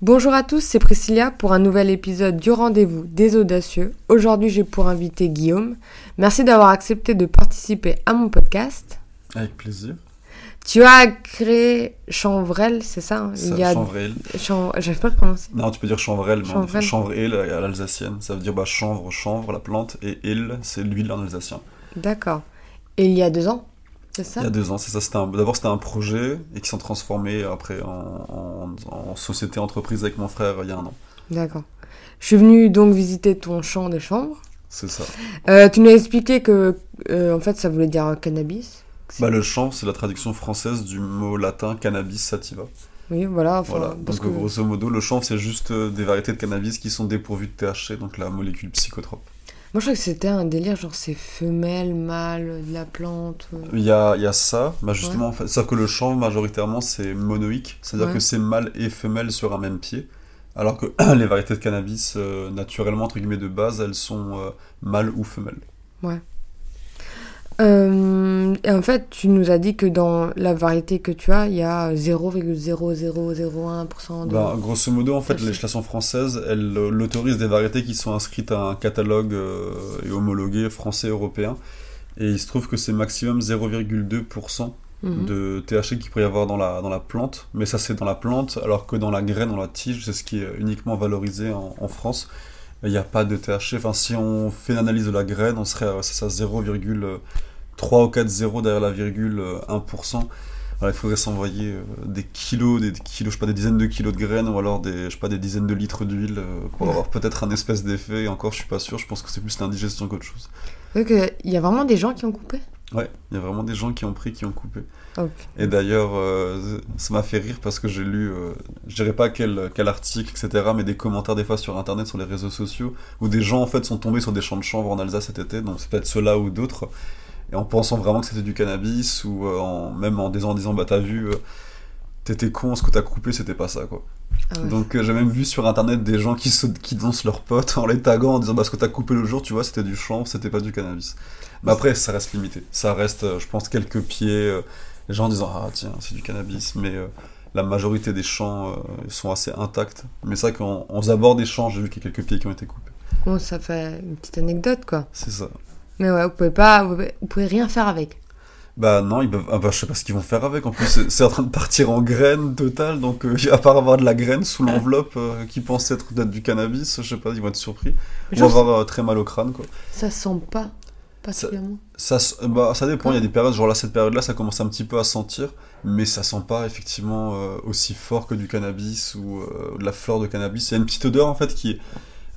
Bonjour à tous, c'est Priscilla pour un nouvel épisode du rendez-vous des audacieux. Aujourd'hui, j'ai pour invité Guillaume. Merci d'avoir accepté de participer à mon podcast. Avec plaisir. Tu as créé Chanvrel, c'est ça, hein? Ça, Il y a... Chanvrel. Chan- J'arrive pas à le prononcer. Non, tu peux dire chanvrel, mais on dit Chanvrel. chanvrel à l'alsacienne. Ça veut dire bah, chanvre, chanvre, la plante, et il, c'est l'huile en alsacien. D'accord. Et il y a deux ans, c'est ça Il y a deux ans, c'est ça. C'était D'abord, c'était un projet et qui s'est transformé après en, en- en société entreprise avec mon frère il y a un an. D'accord. Je suis venue donc visiter ton champ des chambres. C'est ça. Euh, tu nous as expliqué que, euh, en fait, ça voulait dire cannabis. Bah, le chanvre, c'est la traduction française du mot latin cannabis sativa. Oui, voilà. Enfin, Voilà. parce Donc, que... grosso modo, le chanvre, c'est juste euh, des variétés de cannabis qui sont dépourvues de THC, donc la molécule psychotrope. Moi, je crois que c'était un délire, genre c'est femelle, mâle, de la plante. euh. Il y a, il y a ça, bah justement, en fait, c'est-à-dire que le chanvre, majoritairement, c'est monoïque, c'est-à-dire Ouais. que c'est mâle et femelle sur un même pied, alors que les variétés de cannabis, euh, naturellement, entre guillemets, de base, elles sont euh, mâles ou femelles. Euh, en fait, tu nous as dit que dans la variété que tu as, il y a 0,0001% de... Bah, grosso modo, en fait, Merci. française, elle euh, l'autorise des variétés qui sont inscrites à un catalogue euh, et homologué français européen. Et il se trouve que c'est maximum 0,2% mhm. de THC qu'il pourrait y avoir dans la, dans la plante. Mais ça, c'est dans la plante, alors que dans la graine, dans la tige, c'est ce qui est uniquement valorisé en, France il n'y a pas de THC. Enfin, si on fait une analyse de la graine, on serait à, ça, 0,1 3 ou 4 zéros derrière la virgule, euh, 1%. Voilà, il faudrait s'envoyer euh, des kilos, des kilos, je sais pas, des dizaines de kilos de graines ou alors des, je sais pas, des dizaines de litres d'huile euh, pour avoir peut-être un espèce d'effet. Et encore, je suis pas sûr. Je pense que c'est plus l'indigestion qu'autre chose. Il y a vraiment des gens qui ont coupé? Ouais, il y a vraiment des gens qui ont pris, qui ont coupé. Et d'ailleurs, ça m'a fait rire parce que j'ai lu, euh, je dirais pas quel, quel article, etc., mais des commentaires des fois sur Internet, sur les réseaux sociaux, où des gens en fait sont tombés sur des champs de chanvre en Alsace cet été, donc c'est peut-être ceux-là ou d'autres, et en pensant vraiment que c'était du cannabis, ou euh, en, même en disant, en disant bah t'as vu, euh, t'étais con, ce que t'as coupé c'était pas ça quoi. Ah ouais. Donc euh, j'ai même vu sur internet des gens qui, se, qui dansent leurs potes en les taguant en disant bah ce que t'as coupé le jour, tu vois, c'était du chanvre, c'était pas du cannabis. Mais après, ça reste limité. Ça reste, je pense, quelques pieds. les gens en disant ah tiens, c'est du cannabis, mais euh, la majorité des champs euh, sont assez intacts. Mais c'est vrai qu'en en abord des champs, j'ai vu qu'il y a quelques pieds qui ont été coupés. Bon, ça fait une petite anecdote, quoi. C'est ça. Mais ouais, vous pouvez pas... Vous pouvez, rien faire avec. Bah non, ils peuvent, ah bah, je sais pas ce qu'ils vont faire avec. En plus, c'est- en train de partir en graines totale. Donc, euh, à part avoir de la graine sous l'enveloppe euh, qui pense être d'être du cannabis, je sais pas, ils vont être surpris. Ils vont avoir euh, très mal au crâne, quoi. ça sent pas particulièrement. Ça, s- bah, ça dépend, il y a des périodes, genre là, cette période-là, ça commence un petit peu à sentir, mais ça sent pas effectivement aussi fort que du cannabis ou de la fleur de cannabis. Il y a une petite odeur en fait qui est,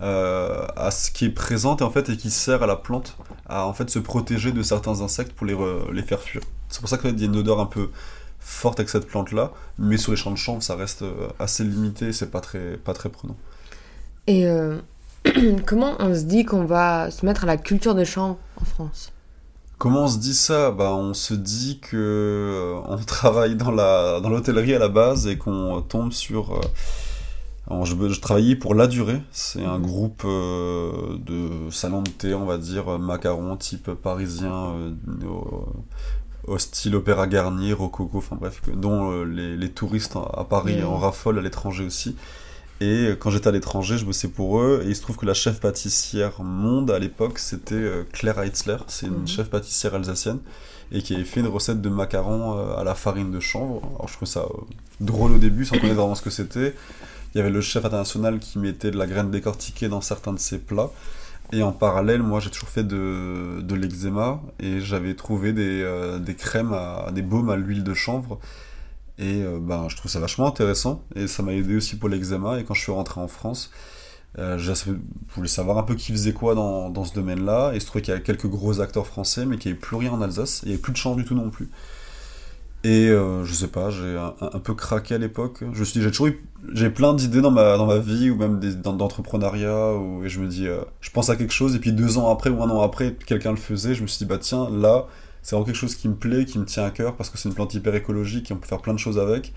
euh, à ce qui est présente et, en fait, et qui sert à la plante à en fait se protéger de certains insectes pour les, re- les faire fuir. C'est pour ça qu'il y a une odeur un peu forte avec cette plante-là, mais sur les champs de chanvre, ça reste euh, assez limité, c'est pas très, pas très prenant. Et euh, comment on se dit qu'on va se mettre à la culture de chanvre en France? Comment on se dit ça? Bah, On se dit que on travaille dans la dans l'hôtellerie à la base et qu'on tombe sur... alors, je, je travaillais pour La Durée, c'est un groupe euh, de salon de thé, on va dire, euh, macaron type parisien, euh, au, style opéra Garnier, rococo, enfin bref, que- dont les, les touristes à Paris en raffolent à l'étranger aussi. Et quand j'étais à l'étranger, je bossais pour eux, et il se trouve que la chef pâtissière monde à l'époque, c'était Claire Heitzler, c'est une Mhm. chef pâtissière alsacienne, et qui avait fait une recette de macarons à la farine de chanvre. Alors je trouvais ça drôle au début, sans connaître vraiment ce que c'était. Il y avait le chef international qui mettait de la graine décortiquée dans certains de ses plats. Et en parallèle, moi j'ai toujours fait de, de l'eczéma, et j'avais trouvé des, euh, des crèmes, à, des baumes à l'huile de chanvre. Et euh, ben, je trouve ça vachement intéressant, et ça m'a aidé aussi pour l'eczéma. Et quand je suis rentré en France, euh, je voulais savoir un peu qui faisait quoi dans, dans ce domaine-là, et je trouvais qu'il y avait quelques gros acteurs français, mais qu'il n'y avait plus rien en Alsace, il n'y avait plus de chant du tout non plus. Et euh, je sais pas, j'ai un, peu craqué à l'époque. Je me suis dit, j'ai toujours eu, j'ai plein d'idées dans ma, dans ma vie, ou même des, dans, d'entrepreneuriat, et je me dis, euh, je pense à quelque chose, et puis deux ans après, ou un an après, quelqu'un le faisait, je me suis dit, bah tiens, là, c'est vraiment quelque chose qui me plaît, qui me tient à cœur, parce que c'est une plante hyper écologique, et on peut faire plein de choses avec.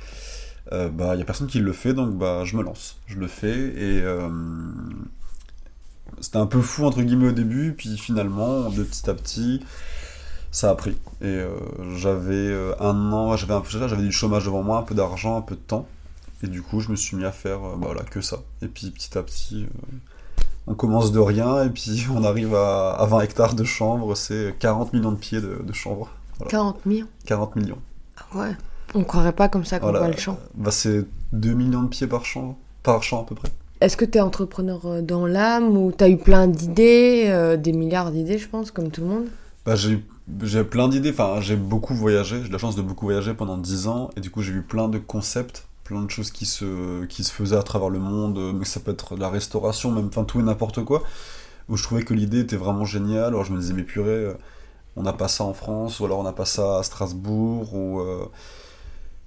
Euh, bah, il y a personne qui le fait, donc bah, je me lance. Je le fais, et c'était un peu fou, entre guillemets, au début, puis finalement, de petit à petit, ça a pris. Et euh, j'avais euh, un an, j'avais un peu, j'avais du chômage devant moi, un peu d'argent, un peu de temps. Et du coup, je me suis mis à faire euh, bah, voilà, que ça. Et puis petit à petit, on commence de rien et puis on arrive à, à 20 hectares de chanvre. C'est 40 millions de pieds de, de chanvre. Voilà. 40 millions 40 millions. Ah Ouais. On croirait pas comme ça qu'on Voilà. voit le champ. Bah, c'est 2 millions de pieds par champ, par champ à peu près. Est-ce que tu es entrepreneur dans l'âme ou tu as eu plein d'idées, euh, des milliards d'idées, je pense, comme tout le monde? Bah, j'ai eu- j'ai plein d'idées, enfin j'ai beaucoup voyagé, j'ai eu la chance de beaucoup voyager pendant 10 ans et du coup j'ai vu plein de concepts, plein de choses qui se, qui se faisaient à travers le monde, euh, mais ça peut être la restauration, même enfin tout et n'importe quoi, où je trouvais que l'idée était vraiment géniale, alors je me disais mais purée, euh, on n'a pas ça en France, ou alors on n'a pas ça à Strasbourg, ou... euh,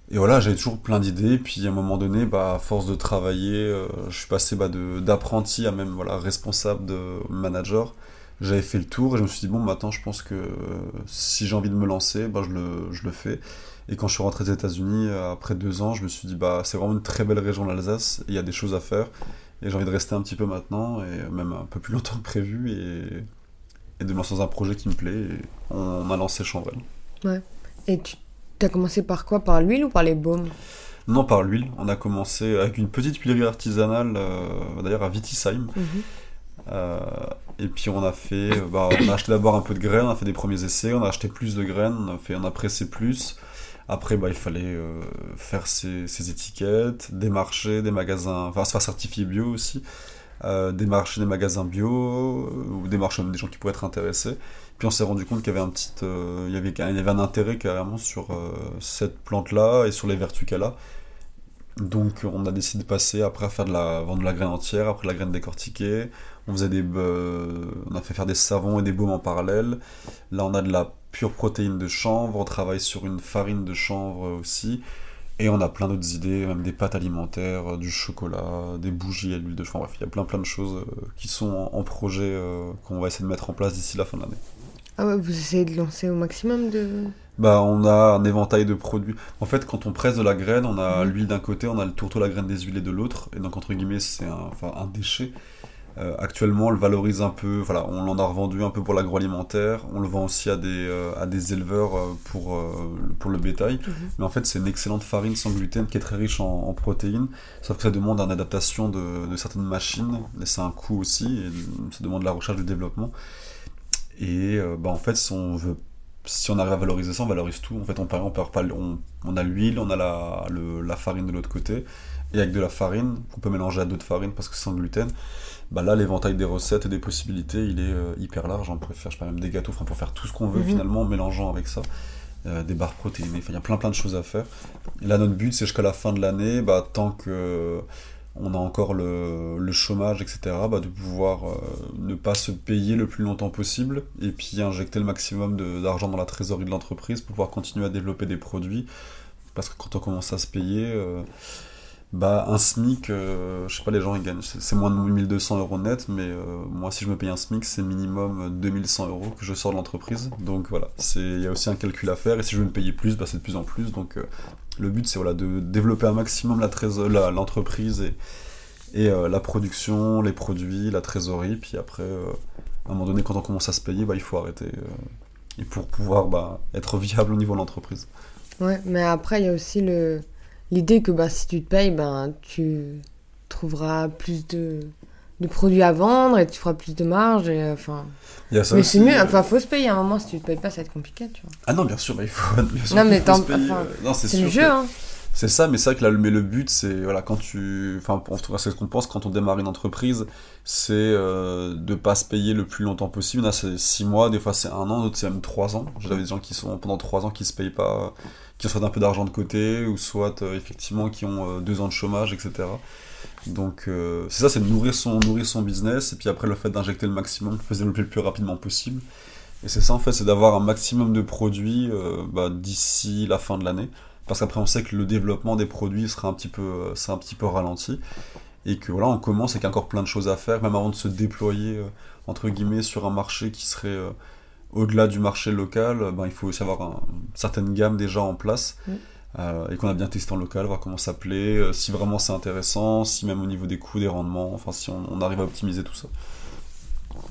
Et voilà, j'avais toujours plein d'idées, puis à un moment donné, bah, à force de travailler, je suis passé bah, d'apprenti à même voilà, responsable de manager. J'avais fait le tour et je me suis dit, bon, maintenant je pense que euh, si j'ai envie de me lancer, bah, je, le, je le fais. Et quand je suis rentré des États-Unis, euh, après deux ans, je me suis dit, bah, c'est vraiment une très belle région l'Alsace, il y a des choses à faire. Et j'ai envie de rester un petit peu maintenant, et même un peu plus longtemps que prévu, et, et de me lancer dans un projet qui me plaît. Et on, a lancé Chambrel. Et tu as commencé par quoi? Par l'huile ou par les baumes? Non, par l'huile. On a commencé avec une petite huilerie artisanale, euh, d'ailleurs à Vitisheim. Mhm. Et puis on a fait, euh, bah, on a acheté d'abord un peu de graines, on a fait des premiers essais, on a acheté plus de graines, on a, fait, on a pressé plus. Après, bah, il fallait euh, faire ses, étiquettes, démarcher des magasins, enfin se faire certifier bio aussi, euh, démarcher des magasins bio, euh, ou démarcher même des gens qui pourraient être intéressés. Puis on s'est rendu compte qu'il y avait un petit, euh, il y avait, il y avait un intérêt carrément sur euh, cette plante-là et sur les vertus qu'elle a. Donc on a décidé de passer après à faire de la vendre de la graine entière, après la graine décortiquée. On faisait des, euh, on a fait faire des savons et des baumes en parallèle. Là on a de la pure protéine de chanvre. On travaille sur une farine de chanvre aussi. Et on a plein d'autres idées, même des pâtes alimentaires, euh, du chocolat, des bougies à l'huile de chanvre. Bref, il y a plein plein de choses euh, qui sont en, en projet euh, qu'on va essayer de mettre en place d'ici la fin de l'année. Ah ouais, vous essayez de lancer au maximum de... Bah, on a un éventail de produits. En fait, quand on presse de la graine, on a Mhm. l'huile d'un côté, on a le tourteau, la graine des huilés de l'autre. Et donc, entre guillemets, c'est un, enfin, un déchet. Euh, actuellement, on le valorise un peu. Voilà, on l'en a revendu un peu pour l'agroalimentaire. On le vend aussi à des, euh, à des éleveurs euh, pour, pour le bétail. Mhm. Mais en fait, c'est une excellente farine sans gluten qui est très riche en, en protéines. Sauf que ça demande une adaptation de, de certaines machines. Et c'est un coût aussi. Et ça demande de la recherche du développement. Et bah, en fait, si on veut si on arrive à valoriser ça, on valorise tout. En fait, on, on, perd pas, on, on a l'huile, on a la, le- la farine de l'autre côté, et avec de la farine qu'on peut mélanger à d'autres farines parce que c'est sans gluten. Bah là, l'éventail des recettes et des possibilités, il est euh, hyper large. On pourrait faire, je sais pas, même des gâteaux, enfin, pour faire tout ce qu'on veut Mhm. finalement en mélangeant avec ça. Euh, des barres protéinées, il y a plein plein de choses à faire. Et là, notre but, c'est jusqu'à la fin de l'année, bah, tant que on a encore le, le chômage, etc., bah, de pouvoir euh, ne pas se payer le plus longtemps possible et puis injecter le maximum d'argent dans la trésorerie de l'entreprise pour pouvoir continuer à développer des produits. Parce que quand on commence à se payer, euh, bah, un SMIC, euh, je sais pas, les gens ils gagnent, c'est moins de 1200 euros net, mais euh, moi si je me paye un SMIC, c'est minimum 2100 euros que je sors de l'entreprise. Donc voilà, il y a aussi un calcul à faire et si je veux me payer plus, bah, c'est de plus en plus. Donc euh, le but c'est voilà, de développer un maximum la l'entreprise et, et euh, la production, les produits, la trésorerie. Puis après, euh, à un moment donné, quand on commence à se payer, bah, il faut arrêter. euh, et pour pouvoir bah, être viable au niveau de l'entreprise. Ouais, mais après, il y a aussi le l'idée que bah, si tu te payes, ben, tu trouveras plus de... de produits à vendre et tu feras plus de marge. Et, enfin... A ça Mais c'est mieux, euh, enfin, faut se payer à un moment. Si tu te payes pas, ça va être compliqué, tu vois. Ah non, bien sûr, bah, il faut. bien sûr Non, mais faut se payer, enfin, euh, non, c'est le jeu, que- hein. C'est ça, mais c'est vrai que là, le- but, c'est voilà, quand tu, enfin, en tout cas, c'est ce qu'on pense quand on démarre une entreprise, c'est euh, de pas se payer le plus longtemps possible. Là, c'est six mois, des fois c'est un an, d'autres c'est même trois ans. J'avais des gens qui sont pendant trois ans qui se payent pas, qui ont soit un peu d'argent de côté, ou soit euh, effectivement qui ont euh, deux ans de chômage, etc. Donc euh, c'est ça, c'est de nourrir son, nourrir son business, et puis après le fait d'injecter le maximum, de se développer le plus rapidement possible. Et c'est ça en fait, c'est d'avoir un maximum de produits euh, bah, d'ici la fin de l'année parce qu'après on sait que le développement des produits sera un petit peu, euh, un petit peu ralenti. Et que voilà on commence et qu'il y a encore plein de choses à faire même avant de se déployer euh, entre guillemets sur un marché qui serait euh, au-delà du marché local euh, ben, il faut aussi avoir un- une certaine gamme déjà en place. Et qu'on a bien testé en local voir comment ça plaît si vraiment c'est intéressant si même au niveau des coûts des rendements enfin si on, on arrive à optimiser tout ça.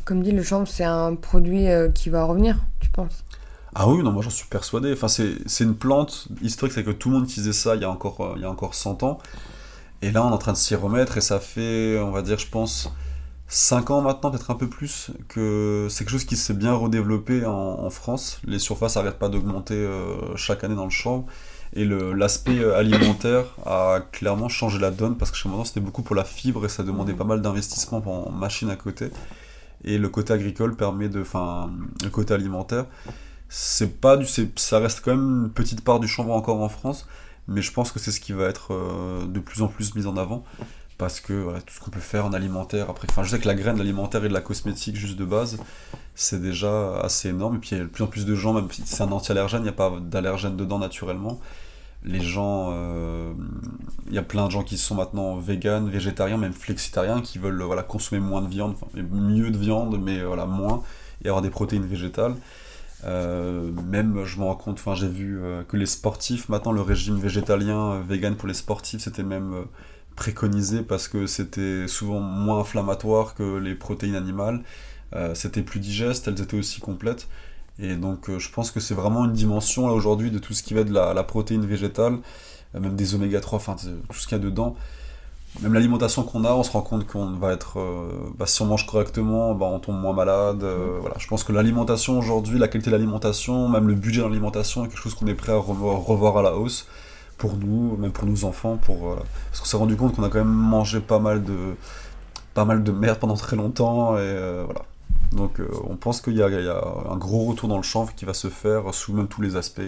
Comme dit, le chanvre, c'est un produit qui va revenir, tu penses? Ah oui, non, moi j'en suis persuadé. Enfin, c'est une plante historique, c'est que tout le monde utilisait ça il y a encore, euh, il y a encore 100 ans. Et là, on est en train de s'y remettre et ça fait, on va dire, je pense, 5 ans maintenant, peut-être un peu plus, que c'est quelque chose qui s'est bien redéveloppé en, France. Les surfaces n'arrêtent pas d'augmenter euh, chaque année dans le champ. Et l'aspect euh, alimentaire a clairement changé la donne parce que chez moi, c'était beaucoup pour la fibre et ça demandait pas mal d'investissement en machines à côté. Et le côté agricole permet de. Enfin, le côté alimentaire, c'est pas du. Ça reste quand même une petite part du chanvre encore en France, mais je pense que c'est ce qui va être euh, de plus en plus mis en avant parce que tout ce qu'on peut faire en alimentaire après enfin je sais que la graine l'alimentaire et de la cosmétique juste de base c'est déjà assez énorme et puis il y a de plus en plus de gens même si c'est un anti-allergène il n'y a pas d'allergène dedans naturellement les gens euh, il y a plein de gens qui sont maintenant vegan végétariens même flexitariens qui veulent voilà consommer moins de viande mieux de viande mais voilà moins et avoir des protéines végétales euh, même je me rends compte enfin j'ai vu euh, que les sportifs maintenant le régime végétalien vegan pour les sportifs c'était même préconisé parce que c'était souvent moins inflammatoire que les protéines animales. Euh, c'était plus digeste, elles étaient aussi complètes. Et donc euh, je pense que c'est vraiment une dimension là aujourd'hui de tout ce qui va de la, protéine végétale, euh, même des oméga 3, enfin tout ce qu'il y a dedans. Même l'alimentation qu'on a, on se rend compte qu'on va être, bah, si on mange correctement, bah, on tombe moins malade. Mmh. voilà, je pense que l'alimentation aujourd'hui, la qualité de l'alimentation, même le budget de l'alimentation est quelque chose qu'on est prêt à revoir à la hausse pour nous, même pour nos enfants, pour, euh, parce qu'on s'est rendu compte qu'on a quand même mangé pas mal de, pas mal de merde pendant très longtemps, et euh, voilà. Donc euh, on pense qu'il y, a un gros retour dans le chanvre qui va se faire sous même tous les aspects,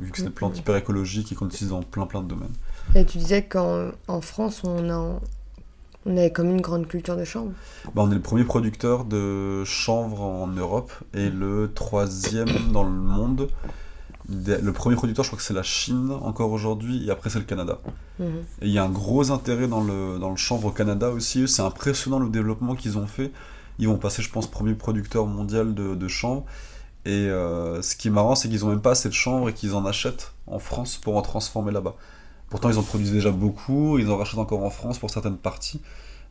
vu que c'est des plantes hyper écologiques et qu'on utilise dans plein plein de domaines. Et tu disais qu'en France, on a, on avait comme une grande culture de chanvre bah, On est le premier producteur de chanvre en Europe et le troisième dans le monde le premier producteur, je crois que c'est la Chine encore aujourd'hui, et après c'est le Canada. Mhm. Et il y a un gros intérêt dans le, dans le chanvre au Canada aussi. C'est impressionnant le développement qu'ils ont fait. Ils vont passer, je pense, premier producteur mondial de, de chanvre. Et euh, ce qui est marrant, c'est qu'ils n'ont même pas assez de chanvre et qu'ils en achètent en France pour en transformer là-bas. Pourtant, ils en produisent déjà beaucoup, ils en rachètent encore en France pour certaines parties.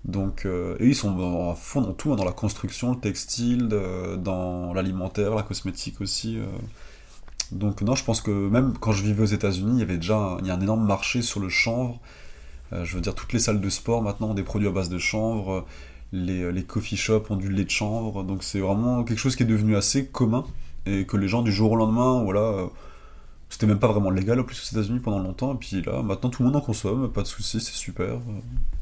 Donc, euh, et ils sont en fond dans tout, hein, dans la construction, le textile, dans l'alimentaire, la cosmétique aussi. Euh. Donc non, je pense que même quand je vivais aux États-Unis, il y avait déjà un, il y a un énorme marché sur le chanvre. Euh, je veux dire, toutes les salles de sport maintenant ont des produits à base de chanvre. Les, les coffee shops ont du lait de chanvre. Donc c'est vraiment quelque chose qui est devenu assez commun et que les gens du jour au lendemain, voilà, euh, c'était même pas vraiment légal en plus aux États-Unis pendant longtemps. Et puis là, maintenant tout le monde en consomme, pas de soucis, c'est super.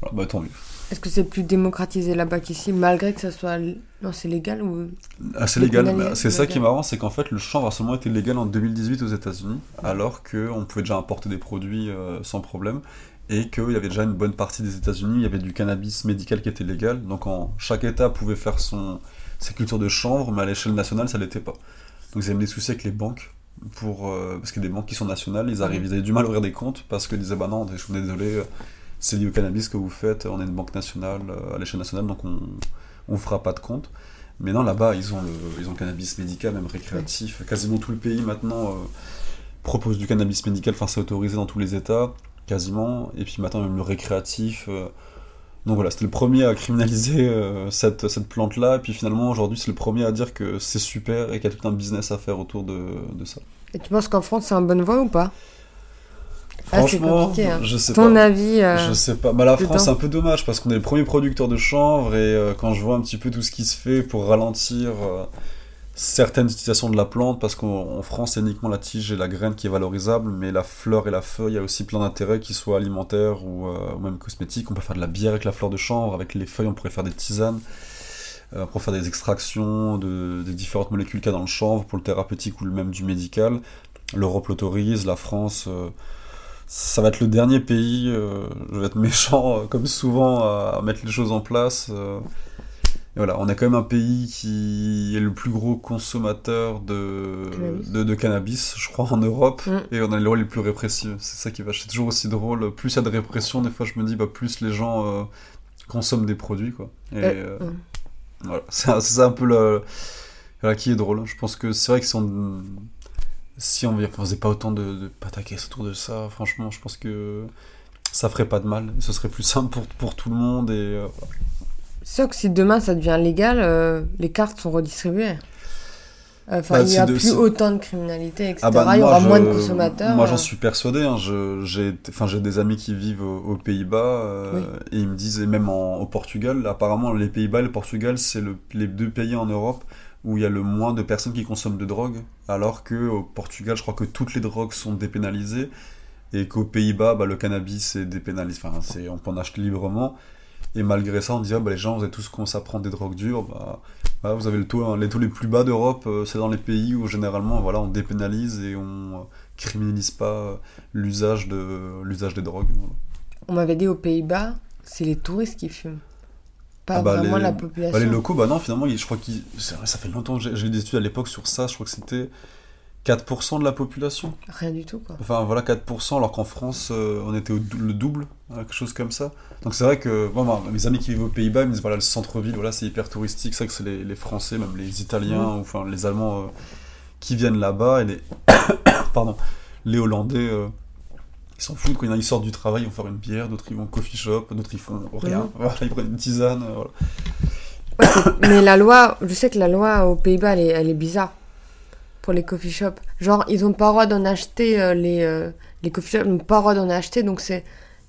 Voilà, bah tant mieux. Est-ce que c'est plus démocratisé là-bas qu'ici, malgré que ça soit. Non, c'est légal ou? Ah, c'est légal, c'est ça qui est marrant, c'est qu'en fait, le chanvre a seulement été légal en 2018 aux États-Unis, alors qu'on pouvait déjà importer des produits euh, sans problème, et qu'il y avait déjà une bonne partie des États-Unis, il y avait du cannabis médical qui était légal, donc en, chaque État pouvait faire son, sa culture de chanvre, mais à l'échelle nationale, ça l'était pas. Donc ils avaient des soucis avec les banques, pour, euh, parce qu'il y a des banques qui sont nationales, ils, arrivent, ils avaient du mal à ouvrir des comptes, parce qu'ils disaient, bah non, je suis désolé c'est lié au cannabis que vous faites, on est une banque nationale, euh, à l'échelle nationale, donc on ne fera pas de compte. Mais non, là-bas, ils, ont le, ils ont le cannabis médical, même récréatif. Quasiment tout le pays maintenant euh, propose du cannabis médical, enfin c'est autorisé dans tous les États, quasiment. Et puis maintenant, même le récréatif. Euh. Donc voilà, c'était le premier à criminaliser cette, cette plante-là. Et puis finalement, aujourd'hui, c'est le premier à dire que c'est super et qu'il y a tout un business à faire autour de, de ça. Et tu penses qu'en France, c'est un bonne voie ou pas? Ah, Franchement, hein. je sais Ton pas. avis euh, Je sais pas. Bah, la France, c'est un peu dommage parce qu'on est le premier producteur de chanvre et euh, quand je vois un petit peu tout ce qui se fait pour ralentir euh, certaines utilisations de la plante, parce qu'en France, c'est uniquement la tige et la graine qui est valorisable, mais la fleur et la feuille, il y a aussi plein d'intérêts, qui soient alimentaires ou, même cosmétiques. On peut faire de la bière avec la fleur de chanvre, avec les feuilles, on pourrait faire des tisanes. pour faire des extractions de, des différentes molécules qu'il y a dans le chanvre, pour le thérapeutique ou même du médical. L'Europe l'autorise, la France ça va être le dernier pays, euh, je vais être méchant euh, comme souvent à, mettre les choses en place. Euh. et voilà, on a quand même un pays qui est le plus gros consommateur de cannabis, de, cannabis je crois, en Europe, mm. et on a les lois les plus répressives. C'est ça qui va, c'est toujours aussi drôle. Plus il y a de répression, des fois je me dis, bah, plus les gens consomment des produits, quoi. Et mm. voilà, c'est ça un peu le, voilà, qui est drôle. Je pense que c'est vrai que si on si on faisait pas autant de, de pataquès autour de ça, franchement, je pense que ça ferait pas de mal. Ce serait plus simple pour, pour tout le monde. Et, euh, Sauf que si demain ça devient légal, euh, les cartes sont redistribuées. Enfin, Bah, il n'y c'est a de- plus c'est- autant de criminalité, etc. Ah bah, il y moi, aura je- moins de consommateurs. Moi, j'en suis persuadé. hein. J'ai des amis qui vivent aux, aux Pays-Bas euh, Oui. et ils me disent, et même en- au Portugal, apparemment, les Pays-Bas et le Portugal, c'est le- les deux pays en Europe où il y a le moins de personnes qui consomment de drogue, alors que au Portugal, je crois que toutes les drogues sont dépénalisées et qu'aux Pays-Bas, bah, le cannabis est dépénalisé. Enfin, c'est, on peut en acheter librement. Et malgré ça, on dit, ah, bah, les gens, vous avez tous commencé à prendre des drogues dures. Bah, bah, vous avez le taux, hein, les taux les plus bas d'Europe, euh, c'est dans les pays où généralement, voilà, on dépénalise et on euh, criminalise pas euh, l'usage de l'usage des drogues. voilà. On m'avait dit aux Pays-Bas, c'est les touristes qui fument. Pas Ah bah, vraiment les- la Bah, population. les locaux, bah non, finalement, je crois vrai, ça fait longtemps que j'ai eu des études à l'époque sur ça. Je crois que c'était 4% de la population. Rien du tout, quoi. Enfin voilà 4%, alors qu'en France euh, on était au dou- le double, hein, quelque chose comme ça. Donc c'est vrai que bon, bah, mes amis qui vivent aux Pays-Bas ils me disent voilà le centre-ville, voilà c'est hyper touristique, c'est vrai que c'est les, les Français, même les Italiens, ou, enfin les Allemands euh, qui viennent là-bas et les pardon les Hollandais euh, ils s'en foutent quand ils sortent du travail, ils vont faire une bière, d'autres ils vont au coffee shop, d'autres ils font rien, Mhm. voilà, ils prennent une tisane, voilà. Ouais, mais la loi, je sais que la loi aux Pays-Bas, elle est bizarre pour les coffee shops. Genre, ils ont pas le droit d'en acheter, euh, les, euh, les coffee shops n'ont pas le droit d'en acheter, donc c'est.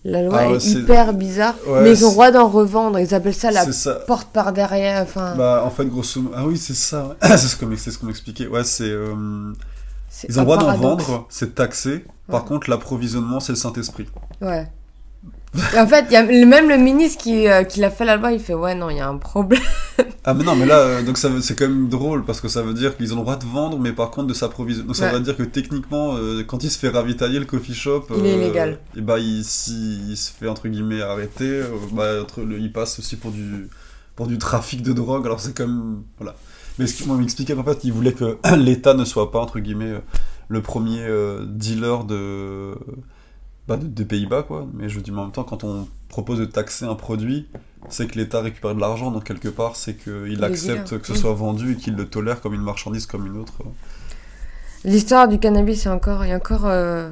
La loi Ah est c'est- hyper bizarre, Ouais, mais ils ont droit d'en revendre. Ils appellent ça la ça. porte par derrière. Enfin, Bah en fait grosso modo, ah oui c'est ça, c'est ce qu'on ce m'expliquait, ouais c'est... euh, Ils ont droit d'en vendre, c'est taxé. Par Ouais. contre, l'approvisionnement, c'est le Saint-Esprit. Ouais. Et en fait, y a même le ministre qui, euh, qui l'a fait la loi, il fait Ouais, non, il y a un problème. Ah, mais non, mais là, euh, donc ça c'est quand même drôle parce que ça veut dire qu'ils ont le droit de vendre, mais par contre de s'approvisionner. Donc ça Ouais. veut dire que techniquement, euh, quand il se fait ravitailler le coffee shop, Il est illégal. Et bah, il, si il se fait entre guillemets arrêter, bah, entre le- il passe aussi pour du, pour du trafic de drogue. Alors c'est comme. Voilà. Mais ce qu'il m'expliquait en fait, il voulait que l'État ne soit pas, entre guillemets, le premier dealer de, bah, de- des Pays-Bas, quoi. Mais je dis, mais en même temps, quand on propose de taxer un produit, c'est que l'État récupère de l'argent, donc quelque part, c'est qu'il accepte que ce soit vendu et qu'il le tolère comme une marchandise, comme une autre. L'histoire du cannabis est encore, est encore euh,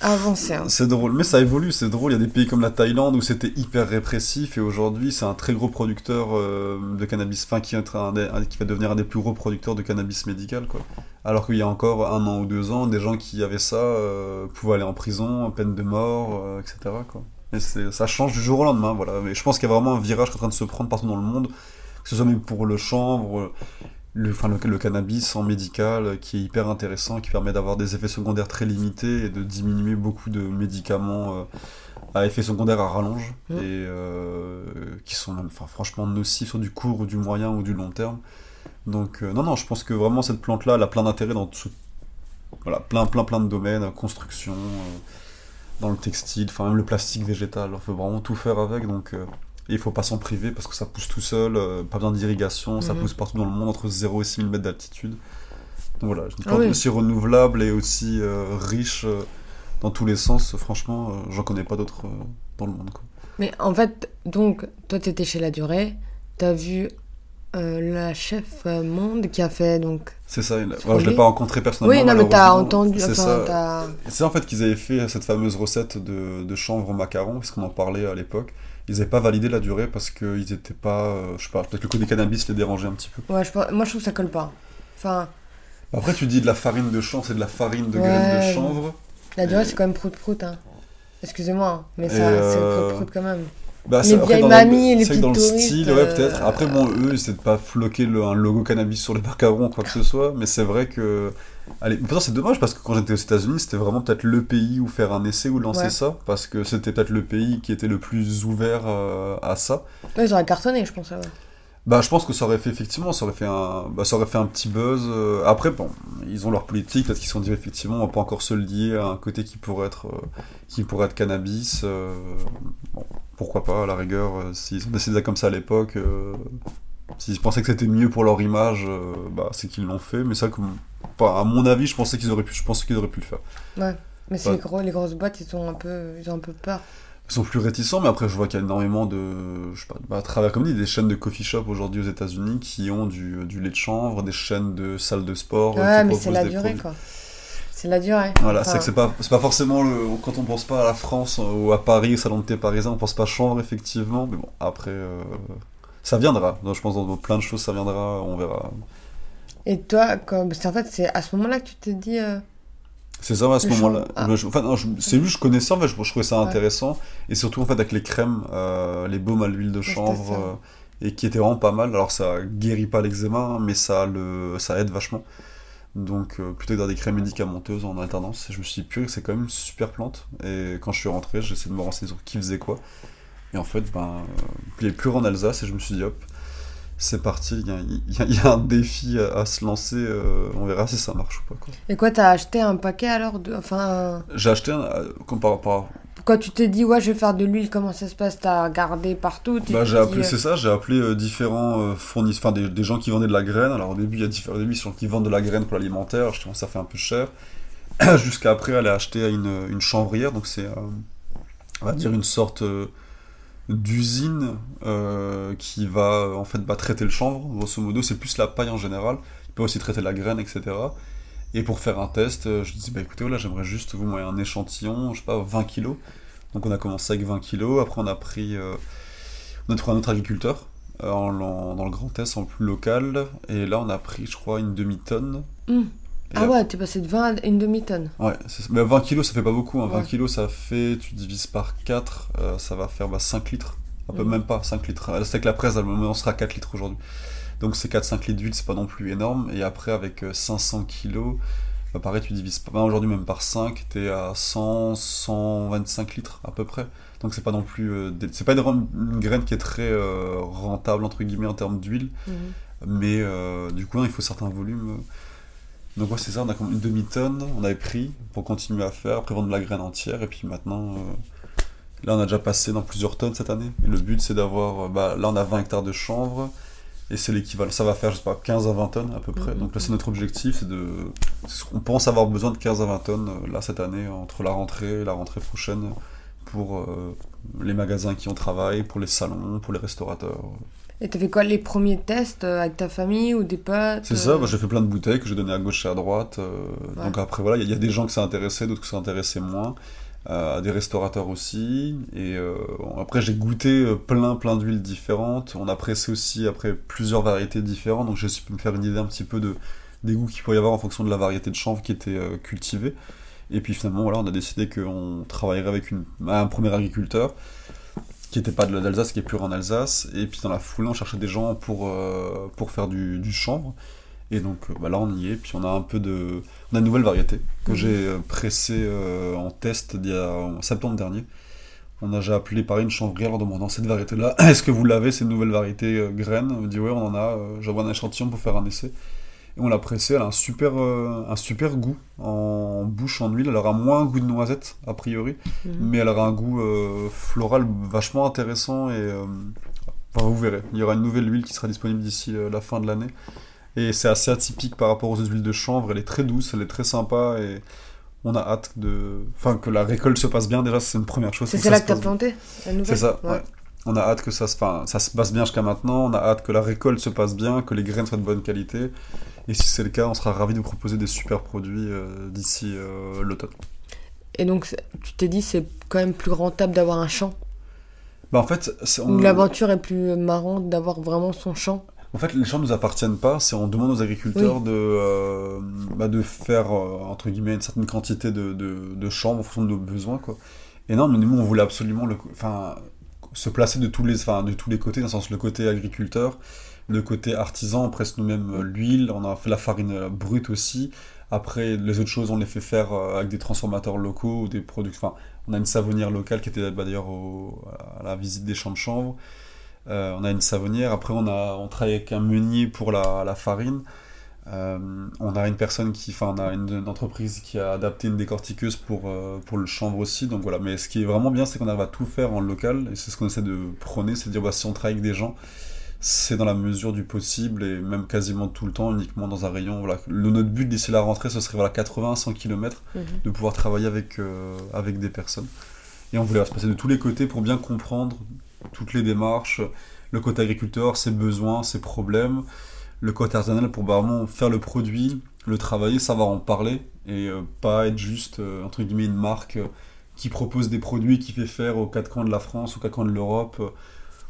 avancée. hein. C'est drôle, mais ça évolue, c'est drôle. Il y a des pays comme la Thaïlande où c'était hyper répressif et aujourd'hui c'est un très gros producteur euh, de cannabis, enfin qui, va devenir un des plus gros producteurs de cannabis médical. Quoi. Alors qu'il y a encore un an ou deux ans, des gens qui avaient ça euh, pouvaient aller en prison, peine de mort, euh, etc. Quoi. Et ça change du jour au lendemain, voilà. Mais je pense qu'il y a vraiment un virage qui est en train de se prendre partout dans le monde, que ce soit même pour le chanvre, le, enfin, le, le cannabis en médical, euh, qui est hyper intéressant, qui permet d'avoir des effets secondaires très limités et de diminuer beaucoup de médicaments euh, à effets secondaires à rallonge, Mm. et euh, qui sont enfin, franchement nocifs sur du court ou du moyen ou du long terme. Donc euh, non, non, je pense que vraiment cette plante-là, elle a plein d'intérêt dans tout- voilà, plein, plein, plein de domaines, construction, dans le textile, enfin même le plastique végétal, on peut vraiment tout faire avec, donc et il faut pas s'en priver parce que ça pousse tout seul, euh, pas besoin d'irrigation, ça Mhm. pousse partout dans le monde entre 0 et 6000 mètres d'altitude. Donc voilà, une Ah plante oui. aussi renouvelable et aussi euh, riche euh, dans tous les sens, franchement, j'en connais pas d'autres dans le monde. Quoi. Mais en fait, donc, toi, t'étais chez La Durée, t'as vu euh, la chef monde qui a fait donc. C'est ça, C'est alors, je l'ai pas rencontré personnellement. Oui, non, mais t'as entendu. C'est ça. C'est en fait qu'ils avaient fait cette fameuse recette de, de chanvre au macaron, parce qu'on en parlait à l'époque. Ils n'avaient pas validé la durée parce qu'ils étaient pas. euh, je sais pas, peut-être le côté cannabis les dérangeait un petit peu. Ouais, je, pense- moi, je trouve que ça colle pas. Enfin, Après, tu dis de la farine de chanvre, c'est de la farine de Ouais. graines de chanvre. la durée, Et- c'est quand même prout-prout. Hein. Excusez-moi, hein, mais ça, c'est euh, prout-prout quand même. Bah, Les c'est- après, dans le- mamies et les c'est vrai que dans le style, ouais, euh, peut-être. Après, bon, eux, c'est de pas floquer le, un logo cannabis sur les macarons ou quoi que ce soit, mais c'est vrai que. Allez, pourtant, c'est dommage parce que quand j'étais aux États-Unis, c'était vraiment peut-être le pays où faire un essai ou lancer Ouais. ça, parce que c'était peut-être le pays qui était le plus ouvert euh, à ça. Ouais, ils auraient cartonné, je pense. ouais. Bah, je pense que ça aurait fait effectivement, ça aurait fait un, bah, ça aurait fait un petit buzz. euh, Après, bon, ils ont leur politique, peut-être qu'ils se sont dit effectivement, on va pas encore se lier à un côté qui pourrait être, euh, qui pourrait être cannabis. euh, bon, pourquoi pas, à la rigueur, s'ils ont décidé comme ça à l'époque, s'ils pensaient que c'était mieux pour leur image, euh, bah, c'est qu'ils l'ont fait. Mais ça, comme, pas, à mon avis, je pensais qu'ils auraient pu, je pensais qu'ils auraient pu le faire. Ouais. Mais c'est Ouais. les, gros, les grosses boîtes, ils ont un peu, ils ont un peu peur. Ils sont plus réticents, mais après, je vois qu'il y a énormément de, je sais pas, bah, à travers, comme dit, des chaînes de coffee shop aujourd'hui aux États-Unis qui ont du, du lait de chanvre, des chaînes de salles de sport. euh, Ouais, qui mais c'est la durée, produits. quoi. C'est la durée. Voilà, Enfin, c'est que c'est pas, pas forcément le, quand on pense pas à la France euh, ou à Paris, au salon de thé parisien, on pense pas chanvre effectivement, mais bon, après, euh, ça viendra. Donc, je pense dans plein de choses, ça viendra, on verra. Et toi, comme... qu'en fait, c'est à ce moment-là que tu t'es dit. euh, C'est ça, à ce moment-là. Ah. Enfin, c'est juste, je connaissais, en fait, je, je trouvais ça Ouais. intéressant. Et surtout, en fait, avec les crèmes, euh, les baumes à l'huile de chanvre, euh, et qui étaient vraiment pas mal. Alors, ça guérit pas l'eczéma, hein, mais ça, le, ça aide vachement. Donc, euh, plutôt que d'avoir des crèmes médicamenteuses en alternance, je me suis dit, purée, c'est quand même une super plante. Et quand je suis rentré, j'ai essayé de me renseigner sur qui faisait quoi. Et en fait, ben, euh, il n'y avait plus en Alsace, et je me suis dit, hop, c'est parti, il y a, y y un défi à, à se lancer, euh, on verra si ça marche ou pas. Quoi. Et quoi, t'as acheté un paquet alors de... Enfin, un- J'ai acheté un, euh, comme par rapport quand tu t'es dit, ouais, je vais faire de l'huile, comment ça se passe? T'as regardé partout Bah, j'ai appelé, euh, c'est ça, j'ai appelé euh, différents euh, fournisseurs, enfin des, des gens qui vendaient de la graine. Alors au début, il y a différents, début, des gens qui vendent de la graine pour l'alimentaire, je trouve ça fait un peu cher. Jusqu'à après, aller acheter à une, une chanvrière, donc c'est, euh, on va dire, une sorte euh, d'usine euh, qui va en fait bah, traiter le chanvre, grosso modo, c'est plus la paille en général. Il peut aussi traiter la graine, etc. Et pour faire un test, euh, je dis, bah écoutez, voilà, j'aimerais juste vous moyen un échantillon, je sais pas, 20 kilos. Donc on a commencé avec 20 kilos, après on a pris, euh, on a trouvé un autre agriculteur dans le Grand Est, en plus local, et là on a pris, je crois, une demi-tonne. hum. Et Ah ouais, t'es passé de 20 à une demi-tonne. Ouais, mais 20 kilos ça fait pas beaucoup, hein. 20 Ouais. kilos ça fait, tu divises par 4, euh, ça va faire bah, 5 litres. Un peu Mhm. même pas, 5 litres. Euh, C'est que la presse, elle, on sera 4 litres aujourd'hui. Donc c'est 4-5 litres d'huile, c'est pas non plus énorme. Et après, avec euh, 500 kilos, bah, pareil, tu divises pas. bah, aujourd'hui, même par 5, t'es à 100, 125 litres à peu près. Donc c'est pas non plus. euh, c'est pas une, une graine qui est très euh, rentable, entre guillemets, en termes d'huile. Mhm. Mais euh, du coup, il faut certains volumes. Donc ouais, c'est ça, on a comme une demi-tonne, on avait pris pour continuer à faire, après vendre la graine entière, et puis maintenant, euh, là on a déjà passé dans plusieurs tonnes cette année. Et le but c'est d'avoir, euh, bah, là on a 20 hectares de chanvre, et c'est l'équivalent, ça va faire, je sais pas, 15 à 20 tonnes à peu près. Mhm. Donc là c'est notre objectif, c'est de... On pense avoir besoin de 15 à 20 tonnes euh, là cette année, entre la rentrée et la rentrée prochaine, pour euh, les magasins qui ont travaillé, pour les salons, pour les restaurateurs. Et t'as fait quoi Les premiers tests euh, avec ta famille ou des potes C'est ça, bah, j'ai fait plein de bouteilles que j'ai données à gauche et à droite. euh, Ouais. Donc après, voilà, il y, a- il y a des gens que ça intéressait, d'autres que ça intéressait moins. à des restaurateurs aussi. Et euh, après, j'ai goûté plein, plein d'huiles différentes. On a pressé aussi après plusieurs variétés différentes. Donc j'ai su me faire une idée un petit peu de, des goûts qu'il pourrait y avoir en fonction de la variété de chanvre qui était euh, cultivée. Et puis finalement, voilà, on a décidé qu'on travaillerait avec une, un premier agriculteur qui n'était pas de l'Alsace, qui est plus en Alsace. Et puis dans la foulée, on cherchait des gens pour, euh, pour faire du, du chanvre. Et donc euh, bah là, on y est. Puis on a un peu de. On a une nouvelle variété que Mhm. j'ai euh, pressée euh, en test il y a, en septembre dernier. On a déjà appelé pareil une chanvrière en leur demandant cette variété-là. Est-ce que vous l'avez, cette nouvelle variété euh, graine? On dit ouais, on en a. J'envoie un échantillon pour faire un essai. Et on l'a pressée. Elle a un super, euh, un super goût en bouche, en huile. Elle aura moins un goût de noisette, a priori Mhm. mais elle aura un goût euh, floral vachement intéressant et euh, enfin, vous verrez. Il y aura une nouvelle huile qui sera disponible d'ici la fin de l'année. Et c'est assez atypique par rapport aux autres huiles de chanvre. Elle est très douce, elle est très sympa et on a hâte de, enfin que la récolte se passe bien. Déjà, c'est une première chose. C'est celle-là que se t'as passe planté la nouvelle c'est ça, ouais. On a hâte que ça se, enfin, ça se passe bien jusqu'à maintenant. On a hâte que la récolte se passe bien, que les graines soient de bonne qualité. Et si c'est le cas, on sera ravis de vous proposer des super produits euh, d'ici euh, l'automne. Et donc, tu t'es dit, c'est quand même plus rentable d'avoir un champ? Bah en fait, on- Ou l'aventure est plus marrante d'avoir vraiment son champ? En fait, les champs ne nous appartiennent pas, c'est on demande aux agriculteurs de, euh, bah, de faire, entre guillemets, une certaine quantité de, de, de champs en fonction de nos besoins, quoi. Et non, mais nous, on voulait absolument le, enfin, se placer de tous les, enfin, de tous les côtés, dans le sens le côté agriculteur, le côté artisan, on presse nous-mêmes euh, l'huile, on a fait la farine euh, brute aussi. Après, les autres choses, on les fait faire euh, avec des transformateurs locaux ou des produits. Enfin, on a une savonnière locale qui était d'ailleurs à la visite des champs de chanvre. On a une savonnière. Après, on, a, on travaille avec un meunier pour la, farine. On a une personne qui, enfin, on a une, entreprise qui a adapté une décortiqueuse pour, pour le chanvre aussi. Donc voilà. Mais ce qui est vraiment bien, c'est qu'on arrive à tout faire en local. Et c'est ce qu'on essaie de prôner, c'est de dire, bah, si on travaille avec des gens, c'est dans la mesure du possible et même quasiment tout le temps, uniquement dans un rayon. Voilà. Le, notre but d'ici la rentrée, ce serait voilà, 80-100 km Mhm. de pouvoir travailler avec, euh, avec des personnes. Et on voulait se passer de tous les côtés pour bien comprendre toutes les démarches, le côté agriculteur, ses besoins, ses problèmes, le côté artisanal pour vraiment faire le produit, le travailler, savoir en parler et euh, pas être juste, euh, entre guillemets, une marque qui propose des produits, qui fait faire aux quatre coins de la France, aux quatre coins de l'Europe.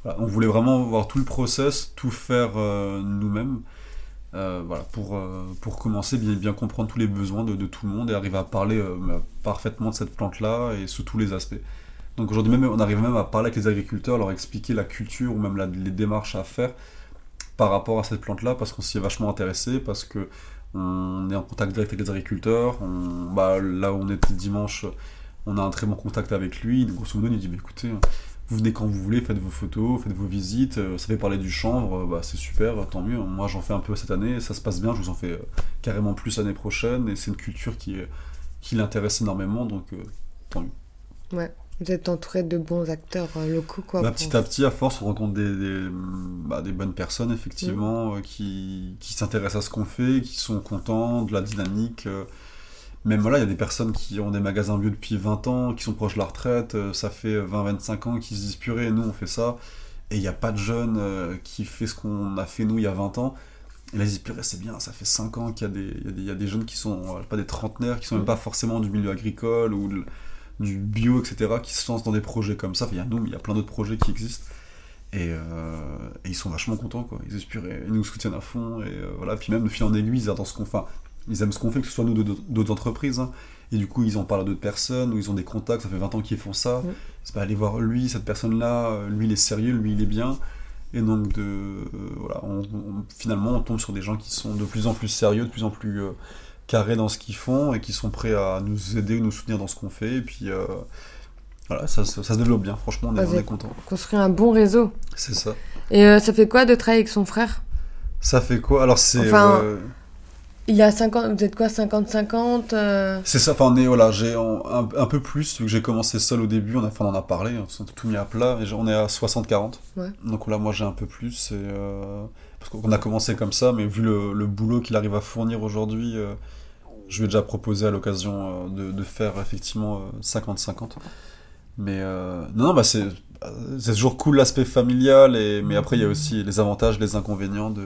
On voulait vraiment voir tout le process, tout faire euh, nous-mêmes. Euh, voilà, pour, euh, pour commencer, bien, bien comprendre tous les besoins de, tout le monde et arriver à parler bah, parfaitement de cette plante-là et sous tous les aspects. Donc aujourd'hui même, on arrive même à parler avec les agriculteurs, leur expliquer la culture ou même les démarches à faire par rapport à cette plante-là, parce qu'on s'y est vachement intéressé, parce que on est en contact direct avec les agriculteurs. On, bah, là où on était dimanche, on a un très bon contact avec lui. Grosso modo, il dit bah, écoutez, vous venez quand vous voulez, faites vos photos, faites vos visites, euh, ça fait parler du chanvre, euh, bah, c'est super, tant mieux. Moi j'en fais un peu cette année, ça se passe bien, je vous en fais euh, carrément plus l'année prochaine, et c'est une culture qui, qui l'intéresse énormément, donc euh, tant mieux. Ouais. Vous êtes entouré de bons acteurs locaux, quoi. Bah, petit à petit, à force, on rencontre des, des, bah, des bonnes personnes, effectivement, euh, qui, qui s'intéressent à ce qu'on fait, qui sont contents de la dynamique. euh. Même voilà, il y a des personnes qui ont des magasins bio depuis 20 ans, qui sont proches de la retraite, euh, ça fait 20-25 ans qu'ils se disent purée, nous on fait ça, et il n'y a pas de jeune euh, qui fait ce qu'on a fait nous il y a 20 ans. Et là ils se disent purée, c'est bien, ça fait 5 ans qu'il y, a des- y y a jeunes qui sont, pas des trentenaires, qui sont même pas forcément du milieu agricole ou de- du bio, etc., qui se lancent dans des projets comme ça. Enfin, il y a nous, mais il y a plein d'autres projets qui existent. Et, euh, et ils sont vachement contents, quoi. Ils, aspirent- ils nous soutiennent à fond. Et euh, voilà. Puis même, de fil en aiguille, ils adorent ce qu'on fait. Ils aiment ce qu'on fait, que ce soit nous d'autres entreprises. hein. Et du coup, ils en parlent à d'autres personnes, ou ils ont des contacts, ça fait 20 ans qu'ils font ça. Mm. C'est pas aller voir lui, cette personne-là, euh, lui il est sérieux, lui il est bien. Et donc, de, euh, voilà, on- on- finalement, on tombe sur des gens qui sont de plus en plus sérieux, de plus en plus euh, carrés dans ce qu'ils font, et qui sont prêts à nous aider ou nous soutenir dans ce qu'on fait. Et puis, euh, voilà, ça, se- ça se développe bien, franchement, on est, on est content. Construire un bon réseau. C'est ça. Et ça fait quoi de travailler avec son frère? Ça fait quoi? Alors, c'est. Enfin, Il a 50... Vous êtes quoi 50-50 euh, C'est ça, enfin on est, voilà, j'ai un, un peu plus, vu que j'ai commencé seul au début, on, a, enfin, on en a parlé, on a tout mis à plat, et on est à 60-40. Ouais. Donc là, moi j'ai un peu plus, et, euh, parce qu'on a commencé comme ça, mais vu le, le boulot qu'il arrive à fournir aujourd'hui, euh, je vais déjà proposer à l'occasion de, de faire effectivement euh, 50-50. Mais non, non, bah c'est c'est toujours cool l'aspect familial, et, mais après il y a aussi les avantages, les inconvénients de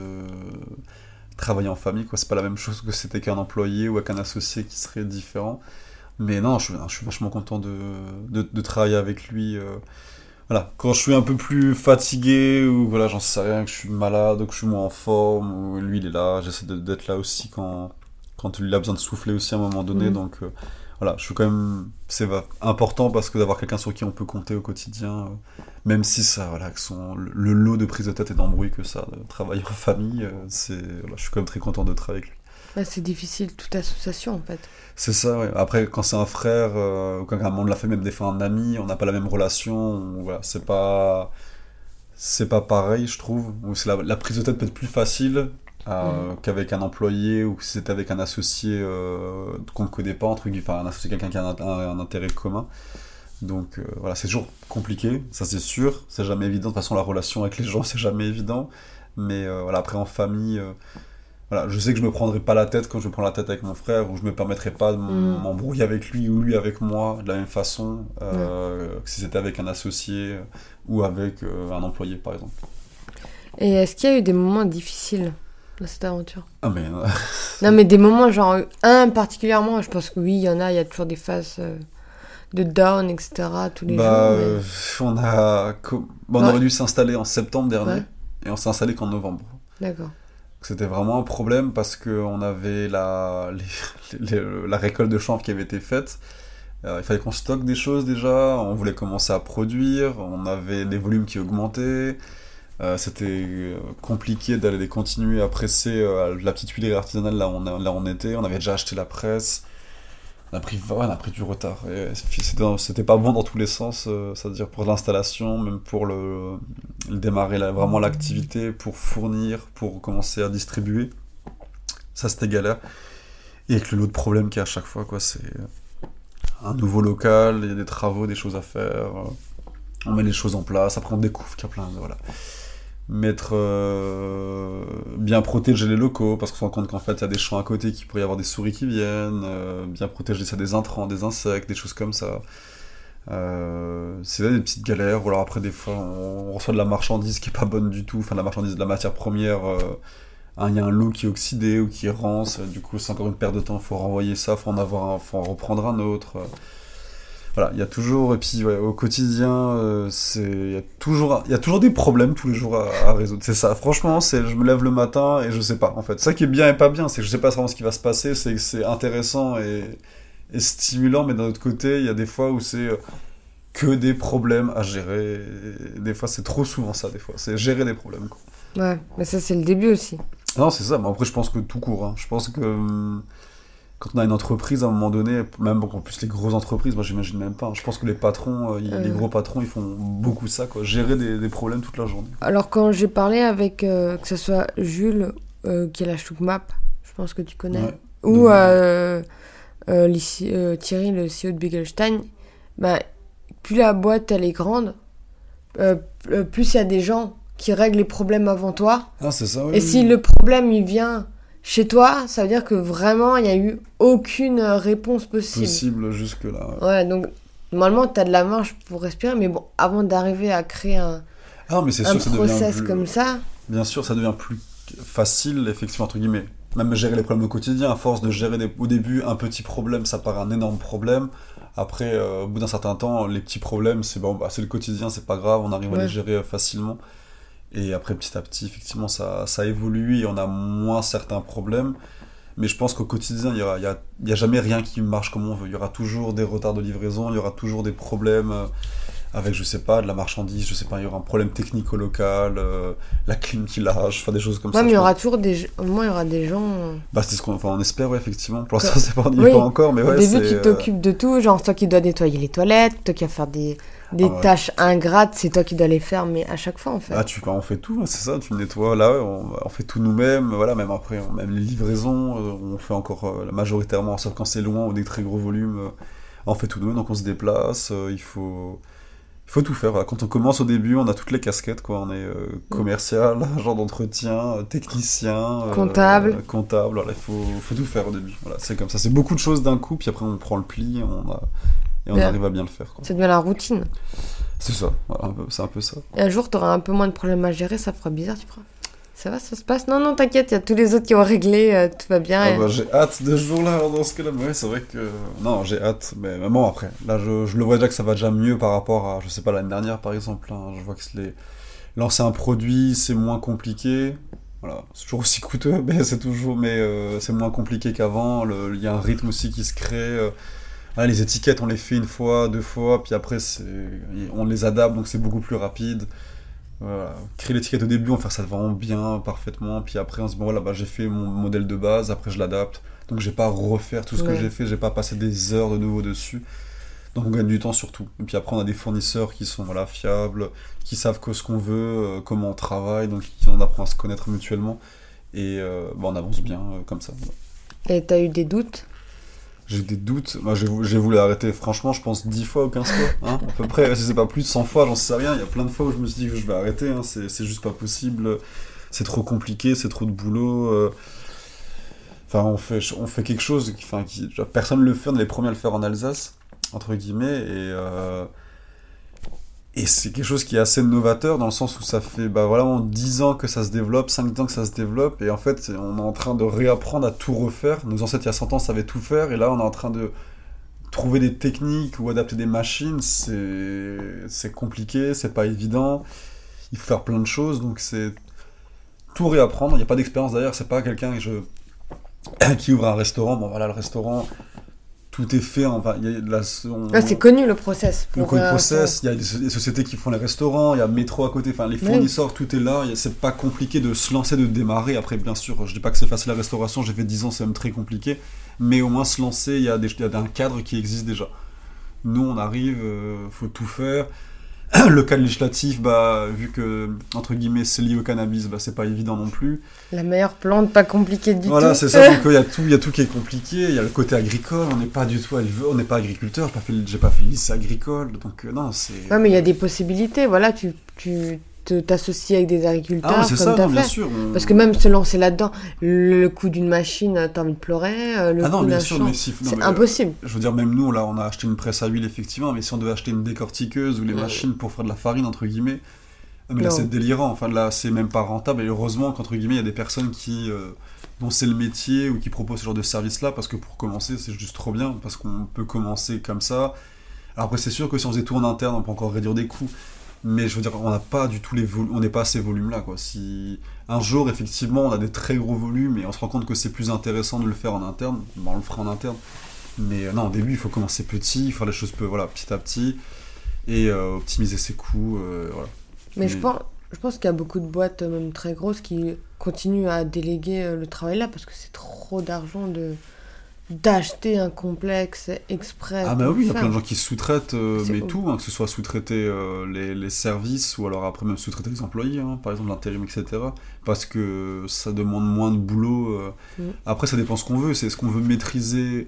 travailler en famille, quoi. C'est pas la même chose que c'était qu'un employé ou avec un associé qui serait différent. Mais non, je, suis- je suis vachement content de, de, de travailler avec lui. euh. Voilà, quand je suis un peu plus fatigué ou voilà, j'en sais rien, que je suis malade ou que je suis moins en forme, ou lui il est là, j'essaie d'être là aussi quand, quand il a besoin de souffler aussi à un moment donné. Mhm. Donc euh, voilà, je suis quand même. C'est important parce que d'avoir quelqu'un sur qui on peut compter au quotidien, euh, même si ça, voilà, que son, le, lot de prise de tête et d'embrouille que ça, de travailler en famille, euh, c'est, voilà, je suis quand même très content de travailler avec lui. bah, C'est difficile, toute association en fait. C'est ça, ouais. Après, quand c'est un frère, euh, ou quand un membre de la famille, même des fois un ami, on n'a pas la même relation, on- voilà, c'est pas. C'est pas pareil, je trouve. Ou la, la prise de tête peut être plus facile euh, qu'avec un employé ou si c'était avec un associé euh, qu'on ne connaît pas, entre guillemets, enfin un associé, quelqu'un qui a un, un- un intérêt commun. Donc euh, voilà, c'est toujours compliqué, ça c'est sûr, c'est jamais évident. De toute façon, la relation avec les gens, c'est jamais évident. Mais voilà, après en famille, voilà, je sais que je me prendrai pas la tête quand je me prends la tête avec mon frère, ou je me permettrai pas de Mm. m'embrouiller avec lui ou lui avec moi de la même façon que si c'était avec un associé ou avec un employé par exemple. Et est-ce qu'il y a eu des moments difficiles? Dans cette aventure Ah mais euh, Non, mais des moments, genre un particulièrement, je pense que oui, il y en a, il y a toujours des phases euh, de down, etc. tous les bah, jours. mais- euh, on a bon, on Ouais. aurait dû s'installer en septembre dernier Ouais. et on s'est installé qu'en novembre. D'accord. C'était vraiment un problème parce qu'on avait la, les- les- la récolte de chanvre qui avait été faite. Euh, il fallait qu'on stocke des choses déjà, on voulait commencer à produire, on avait des volumes qui augmentaient. Euh, C'était euh, compliqué d'aller continuer à presser euh, la petite huilerie artisanale là on, là on était. On avait déjà acheté la presse. On a pris, on a pris du retard. Et C'était pas bon dans tous les sens, euh, c'est-à-dire pour l'installation, même pour le, démarrer vraiment l'activité, pour fournir, pour commencer à distribuer. Ça, c'était galère. Et avec le lot de problèmes qu'il y a à chaque fois, quoi, c'est un nouveau local, il y a des travaux, des choses à faire. On met les choses en place, après on découvre qu'il y a plein de. Voilà. Mettre. euh, bien protéger les locaux, parce qu'on se rend compte qu'en fait, il y a des champs à côté qui pourrait y avoir des souris qui viennent, euh, bien protéger ça des intrants, des insectes, des choses comme ça. Euh, c'est là des petites galères, ou alors après, des fois, on reçoit de la marchandise qui est pas bonne du tout, enfin, de la marchandise, de la matière première. il y a un lot qui est oxydé ou qui rance, du coup c'est encore une perte de temps, faut renvoyer ça, faut en avoir faut en reprendre un autre. Voilà, il y a toujours, et puis ouais, au quotidien, euh, c'est, il y a toujours, il y a toujours des problèmes tous les jours à, à résoudre. C'est ça. Franchement, c'est, je me lève le matin et je sais pas. En fait, ça qui est bien et pas bien, c'est que je sais pas vraiment ce qui va se passer. C'est que c'est intéressant et, et stimulant, mais d'un autre côté, il y a des fois où c'est euh, que des problèmes à gérer. Et des fois, c'est trop souvent ça. Des fois, c'est gérer des problèmes. Quoi. Ouais, mais ça, c'est le début aussi. Non, c'est ça. Mais après, je pense que tout court. hein. Je pense que hum, quand on a une entreprise, à un moment donné, même en plus les grosses entreprises, moi j'imagine même pas. hein. Je pense que les patrons, euh, ils- Euh. les gros patrons, ils font beaucoup ça, quoi. Gérer des, des problèmes toute la journée. Alors, quand j'ai parlé avec, euh, que ce soit Jules, qui est la Choukmap, je pense que tu connais, Ouais. ou Thierry, le CEO de Begelstein, bah, plus la boîte elle est grande, plus il y a des gens qui règlent les problèmes avant toi. Ah, c'est ça, oui. Et si le problème il vient chez toi, ça veut dire que vraiment il n'y a eu aucune euh, réponse possible. possible jusque-là. ouais. Ouais, donc normalement tu as de la marge pour respirer, mais bon, avant d'arriver à créer un, Ah, mais un sûr, ça devient process plus... comme ça, Bien sûr, ça devient plus facile, effectivement, entre guillemets. Même gérer les problèmes au quotidien, à force de gérer des- au début un petit problème, ça paraît un énorme problème. Après, euh, au bout d'un certain temps, les petits problèmes, c'est bon, bah, c'est le quotidien, c'est pas grave, on arrive à les gérer euh, facilement. Et après, petit à petit, effectivement, ça, ça évolue et on a moins certains problèmes. Mais je pense qu'au quotidien, il n'y a, y a, il y a jamais rien qui marche comme on veut. Il y aura toujours des retards de livraison, il y aura toujours des problèmes euh, avec, je sais pas, de la marchandise, je sais pas, il y aura un problème technique au local, euh, la clim qui lâche, enfin des choses comme ouais, ça. mais il y aura toujours des, au moins il y aura des gens. euh, Bah, c'est ce qu'on enfin, on espère, ouais, effectivement. Pour l'instant, c'est pas, on Oui. pas encore, mais ouais, Au début, tu t'occupes de tout, genre toi qui dois nettoyer les toilettes, toi qui vas faire des, des Ah tâches ingrates, c'est toi qui dois les faire, mais à chaque fois en fait. Ah, tu, on fait tout, hein, c'est ça, tu nettoies, là, on, on fait tout nous-mêmes, voilà, même après, on- même les livraisons, euh, on fait encore euh, majoritairement, sauf quand c'est loin ou des très gros volumes, euh, on fait tout nous-mêmes, donc on se déplace, il faut... Il faut tout faire. voilà. Quand on commence au début, on a toutes les casquettes. Quoi. On est euh, commercial, agent d'entretien, technicien, Comptable. euh, comptable. Voilà, il faut, faut tout faire au début. Voilà, c'est comme ça. C'est beaucoup de choses d'un coup, puis après on prend le pli on a- et on Bien. arrive à bien le faire. quoi. Ça devient la routine. C'est ça. Voilà, c'est un peu ça. Et un jour, tu auras un peu moins de problèmes à gérer, ça fera bizarre, tu crois Ça va, ça se passe Non, non, t'inquiète, il y a tous les autres qui ont réglé, euh, tout va bien. Ah et- bah, j'ai hâte de ce jour-là dans ce cas-là. Mais ouais, c'est vrai que. Non, j'ai hâte. Mais bon, après. Là, je, je le vois déjà que ça va déjà mieux par rapport à, je sais pas, l'année dernière par exemple. hein. Je vois que les... lancer un produit, c'est moins compliqué. Voilà, c'est toujours aussi coûteux, mais c'est toujours, mais euh, c'est moins compliqué qu'avant. Le- Il y a un rythme aussi qui se crée. euh. Voilà, les étiquettes, on les fait une fois, deux fois, puis après, on les adapte, donc c'est beaucoup plus rapide. Voilà. Créer l'étiquette au début, on fait ça vraiment bien, parfaitement, puis après, on se dit, bon, voilà, bah, j'ai fait mon modèle de base, après, je l'adapte. Donc, j'ai pas à refaire tout ce que j'ai fait, j'ai pas à passer des heures de nouveau dessus. Donc, on gagne du temps surtout. Et puis après, on a des fournisseurs qui sont voilà, fiables, qui savent que ce qu'on veut, euh, comment on travaille, donc on apprend à se connaître mutuellement. Et euh, bah, on avance bien euh, comme ça. Et t'as eu des doutes? J'ai des doutes. Moi, j'ai vou- j'ai voulu arrêter, franchement, je pense 10 fois ou 15 fois. Hein, à peu près, si c'est pas plus de 100 fois, j'en sais rien. Il y a plein de fois où je me suis dit que je vais arrêter. Hein, c'est juste pas possible. C'est trop compliqué, c'est trop de boulot. euh. Enfin, on fait, on fait quelque chose. qui- Enfin, qui, personne ne le fait. On est les premiers à le faire en Alsace, entre guillemets. Et. euh, et c'est quelque chose qui est assez novateur dans le sens où ça fait bah, vraiment 10 ans que ça se développe, 5 ans que ça se développe, et en fait on est en train de réapprendre à tout refaire. Nos ancêtres il y a 100 ans savaient tout faire, et là on est en train de trouver des techniques ou adapter des machines, c'est compliqué, c'est pas évident, il faut faire plein de choses, donc c'est tout réapprendre. Il n'y a pas d'expérience d'ailleurs, c'est pas quelqu'un qui ouvre un restaurant, bon voilà le restaurant, tout est fait, enfin, il y a de la, on- Ah, C'est connu le process. le pour, euh, process, il y a des, des sociétés qui font les restaurants, il y a métro à côté, enfin les Oui. fournisseurs, tout est là, c'est pas compliqué de se lancer, de démarrer. Après, bien sûr, je dis pas que c'est facile la restauration, j'ai fait 10 ans, c'est même très compliqué, mais au moins se lancer, il y a, des, il y a un cadre qui existe déjà. Nous, on arrive, euh, faut tout faire. Le cadre législatif, bah, vu que, entre guillemets, c'est lié au cannabis, bah, c'est pas évident non plus. La meilleure plante, pas compliquée du Voilà, tout. c'est ça. Donc il y a tout, il y a tout qui est compliqué. Il y a le côté agricole. On n'est pas du tout on n'est pas agriculteur. J'ai pas fait, pas fait le lycée agricole. Donc euh, non, c'est. Mais il y a des possibilités. Voilà, tu, tu t'associes avec des agriculteurs Ah, comme ça, non, bien sûr. on- Parce que même se lancer là-dedans, le coût d'une machine, t'as envie de pleurer. euh, Le Ah non, bien sûr, champ, mais si. non, c'est euh, impossible. Je veux dire, même nous, là, on a acheté une presse à huile, effectivement, mais si on devait acheter une décortiqueuse ou les Ouais. machines pour faire de la farine, entre guillemets, euh, mais là, c'est délirant. Enfin, là, c'est même pas rentable. Et heureusement qu'entre guillemets, il y a des personnes qui. euh, dont c'est le métier ou qui proposent ce genre de service-là, parce que pour commencer, c'est juste trop bien, parce qu'on peut commencer comme ça. Alors après, c'est sûr que si on faisait tout en interne, on peut encore réduire des coûts. Mais je veux dire, on n'a pas du tout les volumes, on n'est pas à ces volumes-là, quoi. Si un jour, effectivement, on a des très gros volumes et on se rend compte que c'est plus intéressant de le faire en interne, ben, on le fera en interne. Mais euh, non, au début, il faut commencer petit, il faut faire les choses peu, voilà, petit à petit et euh, optimiser ses coûts, euh, voilà. Mais je pense, je pense qu'il y a beaucoup de boîtes, même très grosses, qui continuent à déléguer le travail là parce que c'est trop d'argent de d'acheter un complexe exprès. Ah bah oui, il y a plein de gens qui sous-traitent, euh, mais tout, hein, que ce soit sous-traiter euh, les, les services ou alors après même sous-traiter les employés, hein, par exemple l'intérim, etc. Parce que ça demande moins de boulot. euh. Mm. Après, ça dépend ce qu'on veut. C'est est-ce qu'on veut maîtriser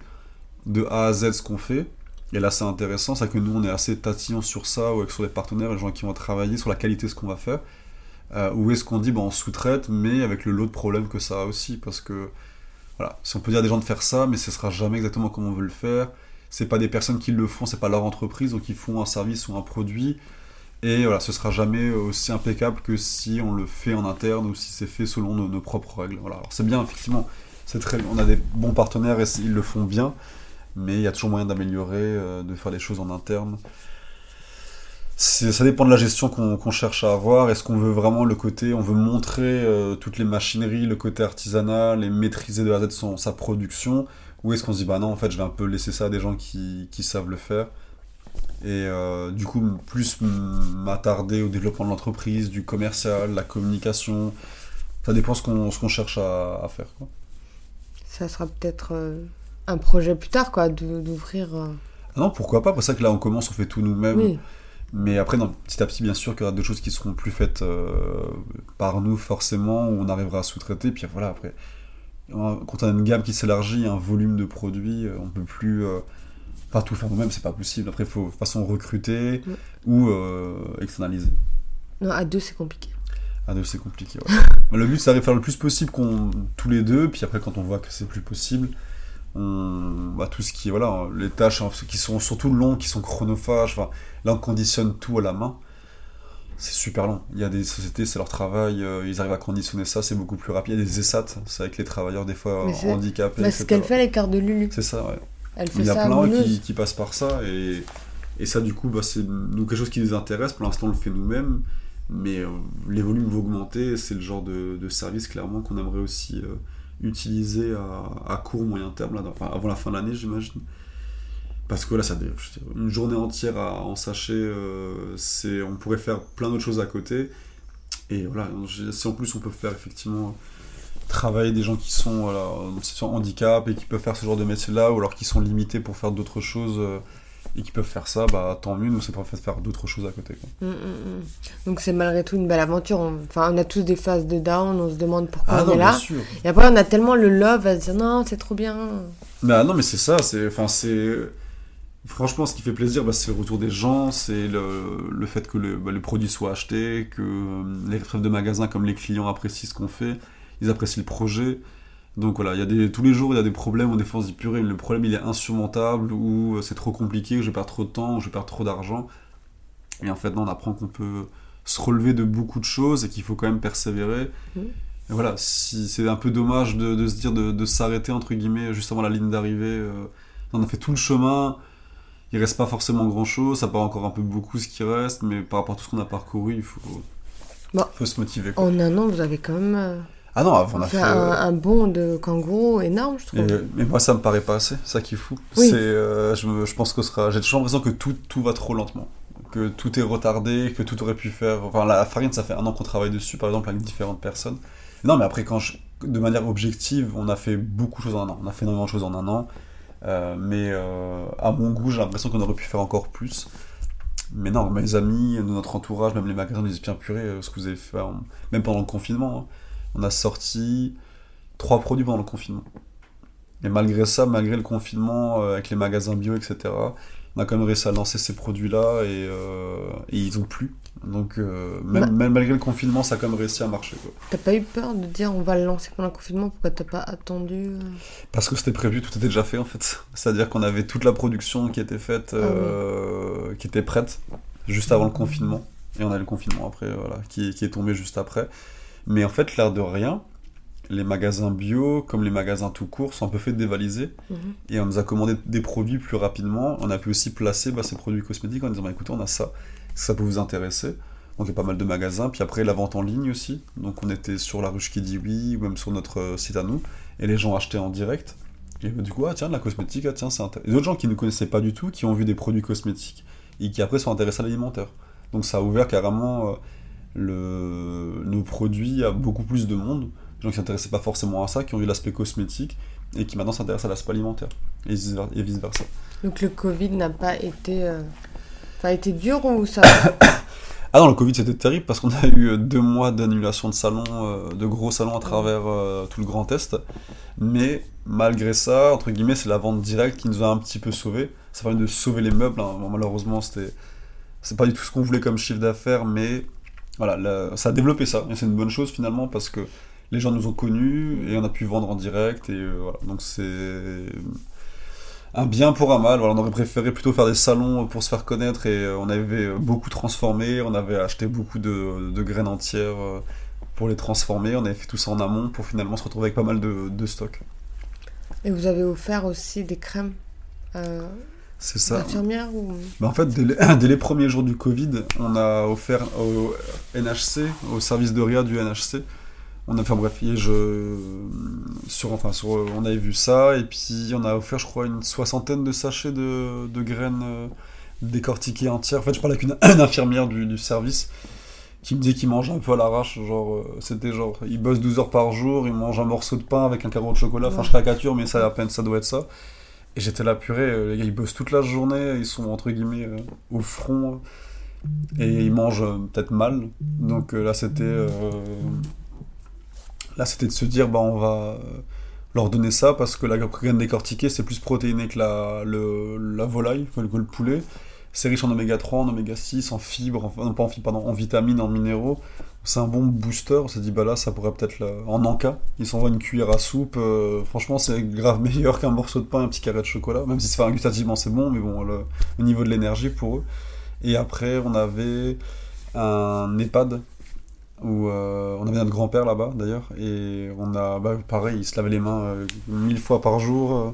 de A à Z ce qu'on fait Et là, c'est intéressant, c'est que nous, on est assez tatillons sur ça, ou avec sur les partenaires, les gens qui vont travailler sur la qualité de ce qu'on va faire. Ou est-ce qu'on dit, bon, on sous-traite, mais avec le lot de problèmes que ça a aussi Parce que, si on peut dire à des gens de faire ça, mais ce sera jamais exactement comme on veut le faire. C'est pas des personnes qui le font, c'est pas leur entreprise, donc ils font un service ou un produit. Et voilà, ce sera jamais aussi impeccable que si on le fait en interne ou si c'est fait selon nos, nos propres règles. Voilà. Alors c'est bien, effectivement, c'est très, on a des bons partenaires et ils le font bien, mais il y a toujours moyen d'améliorer, euh, de faire des choses en interne. Ça dépend de la gestion qu'on cherche à avoir. Est-ce qu'on veut vraiment le côté, on veut montrer euh, toutes les machineries, le côté artisanal et maîtriser de A à Z son- sa production? Ou est-ce qu'on se dit, bah non, en fait, je vais un peu laisser ça à des gens qui, qui savent le faire? Et euh, du coup, plus m'attarder au développement de l'entreprise, du commercial, la communication. Ça dépend ce qu'on ce qu'on cherche à, à faire. Quoi. Ça sera peut-être euh, un projet plus tard, quoi, d'ouvrir. Ah non, pourquoi pas C'est ça que là, on commence, on fait tout nous-mêmes. Oui, Mais après, non, petit à petit, bien sûr qu'il y aura des choses qui seront plus faites euh, par nous, forcément, où on arrivera à sous-traiter. Puis voilà, après, quand on a une gamme qui s'élargit, un volume de produits, euh, on peut plus euh, pas tout faire nous-mêmes, c'est pas possible. Après, il faut de toute façon recruter ou euh, externaliser. non, à deux, c'est compliqué. À deux, c'est compliqué. ouais. Le but, c'est d'arriver à faire le plus possible qu'on tous les deux. Puis après, quand on voit que c'est plus possible, on bah, tout ce qui voilà, les tâches hein, qui sont surtout longues, qui sont chronophages. Enfin, là, on conditionne tout à la main. C'est super long. Il y a des sociétés, c'est leur travail, euh, ils arrivent à conditionner ça, c'est beaucoup plus rapide. Il y a des ESAT, c'est avec les travailleurs des fois Mais c'est- handicapés. Etc. ce qu'elle fait, les cartes de Lulu. C'est ça, ouais. Elle fait Il y a ça plein qui, qui passent par ça et, et ça du coup bah, c'est quelque chose qui nous intéresse. Pour l'instant on le fait nous-mêmes, mais euh, les volumes vont augmenter. C'est le genre de, de service clairement qu'on aimerait aussi euh, utiliser à, court moyen terme avant la fin de l'année j'imagine. Parce que là ça une journée entière à en sachet, euh, c'est on pourrait faire plein d'autres choses à côté. Et voilà, si en plus on peut faire effectivement travailler des gens qui sont voilà, en situation handicap et qui peuvent faire ce genre de métier-là, ou alors qui sont limités pour faire d'autres choses euh, et qui peuvent faire ça, bah tant mieux, nous c'est pour faire d'autres choses à côté. Quoi. Mm, mm, mm. Donc c'est malgré tout une belle aventure. On- Enfin, on a tous des phases de down, on se demande pourquoi Ah on non, est là. sûr. Et après, on a tellement le love à se dire non, c'est trop bien. Mais ah non, mais c'est ça, c'est, enfin c'est, franchement, ce qui fait plaisir, bah, c'est le retour des gens, c'est le, le fait que le, bah, le produit soit acheté, que euh, les chefs de magasin comme les clients apprécient ce qu'on fait, ils apprécient le projet. Donc voilà, il y a des, tous les jours il y a des problèmes où des fois on se dit purée, le problème il est insurmontable, ou euh, c'est trop compliqué, je perds trop de temps, je perds trop d'argent. Et en fait, non, on apprend qu'on peut se relever de beaucoup de choses et qu'il faut quand même persévérer. Et voilà, si, c'est un peu dommage de, de se dire de, de s'arrêter entre guillemets juste avant la ligne d'arrivée. euh. on a fait tout le chemin, il reste pas forcément grand chose, ça part encore un peu beaucoup ce qui reste, mais par rapport à tout ce qu'on a parcouru, il faut, Bon. faut se motiver. quoi. En un an, vous avez quand même euh, Ah non, on a fait fait. un, euh, un bond de kangourou énorme, je trouve. et- mais moi, ça me paraît pas assez, ça qui est fou. Oui. C'est, euh, je, pense que ce sera. J'ai toujours l'impression que tout, tout va trop lentement. Que tout est retardé, que tout aurait pu faire. Enfin, la farine, ça fait un an qu'on travaille dessus, par exemple, avec différentes personnes. Non, mais après, quand je- de manière objective, on a fait beaucoup de choses en un an. On a fait énormément de choses en un an. Euh, mais euh, à mon goût, j'ai l'impression qu'on aurait pu faire encore plus. Mais non, mes amis, notre entourage, même les magasins nous disent bien purée, ce que vous avez fait, même pendant le confinement, hein. On a sorti trois produits pendant le confinement. Et malgré ça, malgré le confinement, euh, avec les magasins bio, etc., on a quand même réussi à lancer ces produits-là et, euh, et ils ont plu. Donc, euh, même, Bah. même malgré le confinement, ça a quand même réussi à marcher. T'as pas eu peur de dire on va le lancer pendant le confinement Pourquoi t'as pas attendu Parce que c'était prévu, tout était déjà fait en fait. C'est-à-dire qu'on avait toute la production qui était faite, Ah oui. qui était prête, juste avant le confinement. Et on a eu le confinement après, voilà, qui, qui est tombé juste après. Mais en fait, l'air de rien, les magasins bio, comme les magasins tout court, sont un peu fait dévaliser. Mhm. Et on nous a commandé des produits plus rapidement. On a pu aussi placer bah, ces produits cosmétiques en disant bah, écoutez, on a ça, ça peut vous intéresser. Donc il y a pas mal de magasins. Puis après, la vente en ligne aussi. Donc on était sur la ruche qui dit oui, ou même sur notre euh, site à nous. Et les gens achetaient en direct. Et du coup, ah tiens, de la cosmétique, ah tiens, c'est intéressant. D'autres gens qui ne connaissaient pas du tout, qui ont vu des produits cosmétiques et qui après sont intéressés à l'alimentaire. Donc ça a ouvert carrément euh, le, nos produits à beaucoup plus de monde. Des gens qui s'intéressaient pas forcément à ça, qui ont vu l'aspect cosmétique et qui maintenant s'intéressent à l'aspect alimentaire. Et vice versa. Donc le Covid n'a pas été. euh, a été dur ou ça. Ah non, le Covid c'était terrible parce qu'on a eu euh, deux mois d'annulation de salons, euh, de gros salons à travers euh, tout le Grand Est. Mais malgré ça, entre guillemets, c'est la vente directe qui nous a un petit peu sauvés. Ça permet de sauver les meubles. hein. Bon, malheureusement, c'était c'est pas du tout ce qu'on voulait comme chiffre d'affaires, mais voilà, ça a développé ça. Et c'est une bonne chose finalement parce que les gens nous ont connus et on a pu vendre en direct. Et euh, voilà, donc c'est un bien pour un mal. Voilà, on aurait préféré plutôt faire des salons pour se faire connaître et euh, on avait beaucoup transformé. On avait acheté beaucoup de, de graines entières euh, pour les transformer. On avait fait tout ça en amont pour finalement se retrouver avec pas mal de, de stock. Et vous avez offert aussi des crèmes C'est ça. infirmières ou... Bah, en fait, dès les, dès les premiers jours du Covid, on a offert au NHC, au service de RIA du NHC. On a, enfin bref, et je, sur, enfin, sur, on avait vu ça, et puis on a offert, je crois, une soixantaine de sachets de, de graines euh, décortiquées entières. En fait, je parlais avec une, une infirmière du, du service qui me disait qu'il mange un peu à l'arrache. Genre, euh, c'était genre, il bosse 12 heures par jour, il mange un morceau de pain avec un carreau de chocolat. Enfin, Ouais. je caricature, mais ça, à peine, ça doit être ça. Et j'étais là, purée, euh, les gars, ils bossent toute la journée, ils sont entre guillemets euh, au front, euh, et ils mangent peut-être mal. Donc là, c'était. là, c'était de se dire, bah, on va leur donner ça, parce que la graine décortiquée, c'est plus protéiné que la, le, la volaille, que le poulet. C'est riche en oméga 3, en oméga 6, en fibres, enfin, non pas en fibres, pardon, en vitamines, en minéraux. C'est un bon booster. On s'est dit, bah là, ça pourrait peut-être. la- En encas, ils s'envoient une cuillère à soupe. euh, franchement, c'est grave meilleur qu'un morceau de pain un petit carré de chocolat. Même si c'est enfin, gustativement, c'est bon, mais bon, le- au niveau de l'énergie pour eux. Et après, on avait un EHPAD où euh, on avait notre grand-père là-bas d'ailleurs. Et on a, bah, pareil, il se lavait les mains euh, mille fois par jour. euh,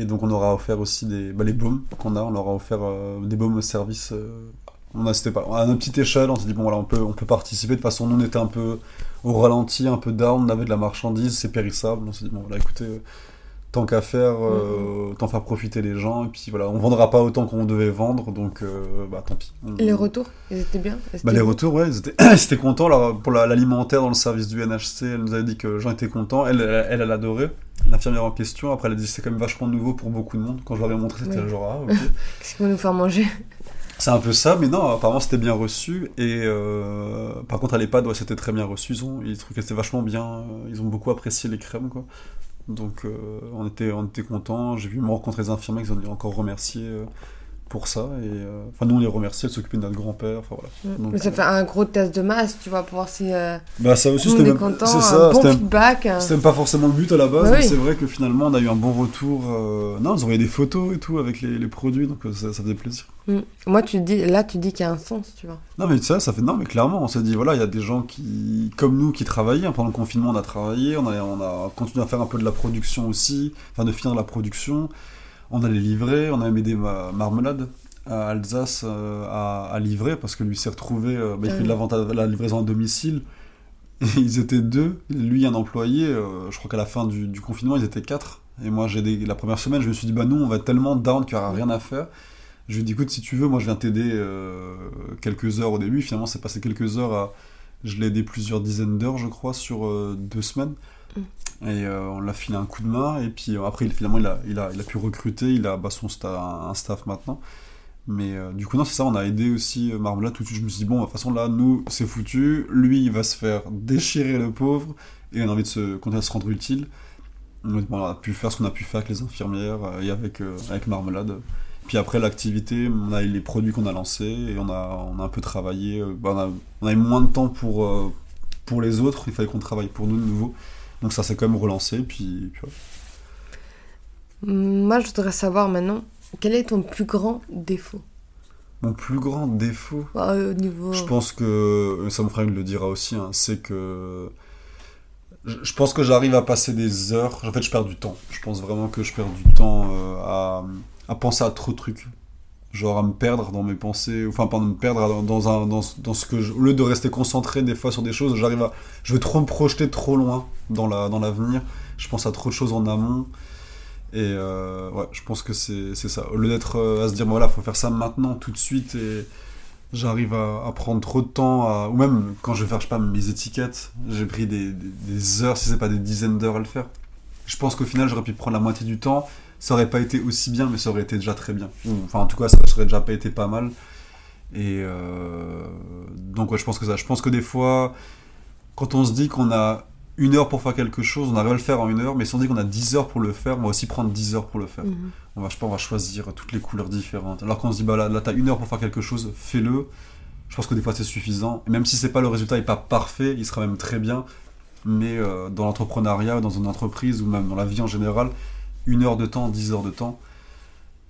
et donc, on aura offert aussi des, bah, les baumes qu'on a. On leur a offert euh, des baumes au service. euh, on a, pas, à notre petite échelle, on s'est dit, bon, voilà, on peut, on peut participer. De toute façon, nous, on était un peu au ralenti, un peu down, on avait de la marchandise, c'est périssable. On s'est dit, bon, voilà, écoutez, euh, tant qu'à faire, euh, autant faire profiter les gens. Et puis voilà, on vendra pas autant qu'on devait vendre, donc euh, bah tant pis. Les retours, ils étaient bien bah, les retours, ouais, ils étaient, ils étaient contents. pour la- l'alimentaire dans le service du NHC, elle nous avait dit que les gens étaient contents. Elle, elle, elle, elle adorait. L'infirmière en question, après, elle a dit que c'est quand même vachement nouveau pour beaucoup de monde. Quand je leur ai montré, c'était Oui. genre, ah, ok. Qu'est-ce qu'ils vont nous faire manger? C'est un peu ça, mais non, apparemment c'était bien reçu. Et euh, par contre, à l'EHPAD, ouais, c'était très bien reçu. Ils, ont, ils trouvent que c'était vachement bien. Ils ont beaucoup apprécié les crèmes, quoi. Donc euh, on était, on était contents. J'ai vu me rencontrer des infirmières qui ont encore remercié euh, pour ça. Et, euh, enfin, nous on les remerciait, elles s'occupaient de notre grand-père. Enfin voilà. Donc, Mais ça euh, fait un gros test de masse, tu vois, pour voir si euh, Bah ça aussi, c'était même- content, un bon c'était- feedback. c'était même pas forcément le but à la base, Bah mais oui. c'est vrai que finalement on a eu un bon retour. euh, Non, ils envoyaient des photos et tout avec les, les produits, donc ça, ça faisait plaisir. Mm. Moi, tu dis, là, tu dis qu'il y a un sens, tu vois. Non mais ça, ça fait non mais clairement, on s'est dit voilà, il y a des gens qui, comme nous, qui travaillaient hein, pendant le confinement, on a travaillé, on a, on a continué à faire un peu de la production aussi, enfin de finir la production, on allait livrer, on a même aidé ma marmelade à Alsace euh, à, livrer parce que lui s'est retrouvé, euh, bah, il fait de la à la livraison à domicile. Et ils étaient deux, lui un employé, euh, je crois qu'à la fin du, confinement ils étaient quatre. Et moi j'ai la première semaine je me suis dit bah nous on va être tellement down qu'il n'y aura rien à faire. Je lui ai dit, écoute, si tu veux, moi je viens t'aider quelques heures au début. Finalement, c'est passé quelques heures à. Je l'ai aidé plusieurs dizaines d'heures, je crois, sur deux semaines. Et euh, on l'a filé un coup de main. Et puis euh, après, finalement, il a, il, a, il a pu recruter. Il a bah, son un staff maintenant. Mais euh, du coup, non, c'est ça, on a aidé aussi Marmelade tout de suite. Je me suis dit, bon, de toute façon, là, nous, c'est foutu. Lui, il va se faire déchirer le pauvre. Et on a envie de se, se rendre utile. On a, pu faire ce qu'on a pu faire avec les infirmières et avec, avec Marmelade. Puis après l'activité, on a eu les produits qu'on a lancés et on a, on a un peu travaillé. bah, on, a, eu moins de temps pour, pour les autres, il fallait qu'on travaille pour nous de nouveau. Donc ça s'est quand même relancé. Puis, Moi, je voudrais savoir maintenant, quel est ton plus grand défaut? Mon plus grand défaut, Ah, Au niveau... je pense que, ça mon frère il le dira aussi, hein, c'est que je, je pense que j'arrive à passer des heures. En fait, je perds du temps. Je pense vraiment que je perds du temps euh, à, à penser à trop de trucs. Genre à me perdre dans mes pensées, enfin pas me perdre dans, un, dans, ce que je, au lieu de rester concentré des fois sur des choses, j'arrive à, je vais trop me projeter trop loin dans la, dans l'avenir. Je pense à trop de choses en amont. Et euh, ouais, je pense que c'est, ça. Au lieu d'être euh, à se dire, voilà, faut faire ça maintenant, tout de suite, et j'arrive à, prendre trop de temps, à, ou même quand je vais je pas, mes étiquettes, j'ai pris des, des, des heures, si c'est pas des dizaines d'heures à le faire. Je pense qu'au final, j'aurais pu prendre la moitié du temps ça aurait pas été aussi bien, mais ça aurait été déjà très bien. Enfin, en tout cas, ça aurait déjà pas été pas mal. Et euh, donc, ouais, je pense que ça. Je pense que des fois, quand on se dit qu'on a une heure pour faire quelque chose, on arrive à le faire en une heure, mais si on dit qu'on a 10 heures pour le faire, on va aussi prendre 10 heures pour le faire. Mhm. On va, je sais pas, on va choisir toutes les couleurs différentes. Alors qu'on se dit, bah là, là t'as une heure pour faire quelque chose, fais-le. Je pense que des fois c'est suffisant. Et même si c'est pas le résultat est pas parfait, il sera même très bien. Mais euh, dans l'entrepreneuriat, dans une entreprise ou même dans la vie en général, une heure de temps, 10 heures de temps,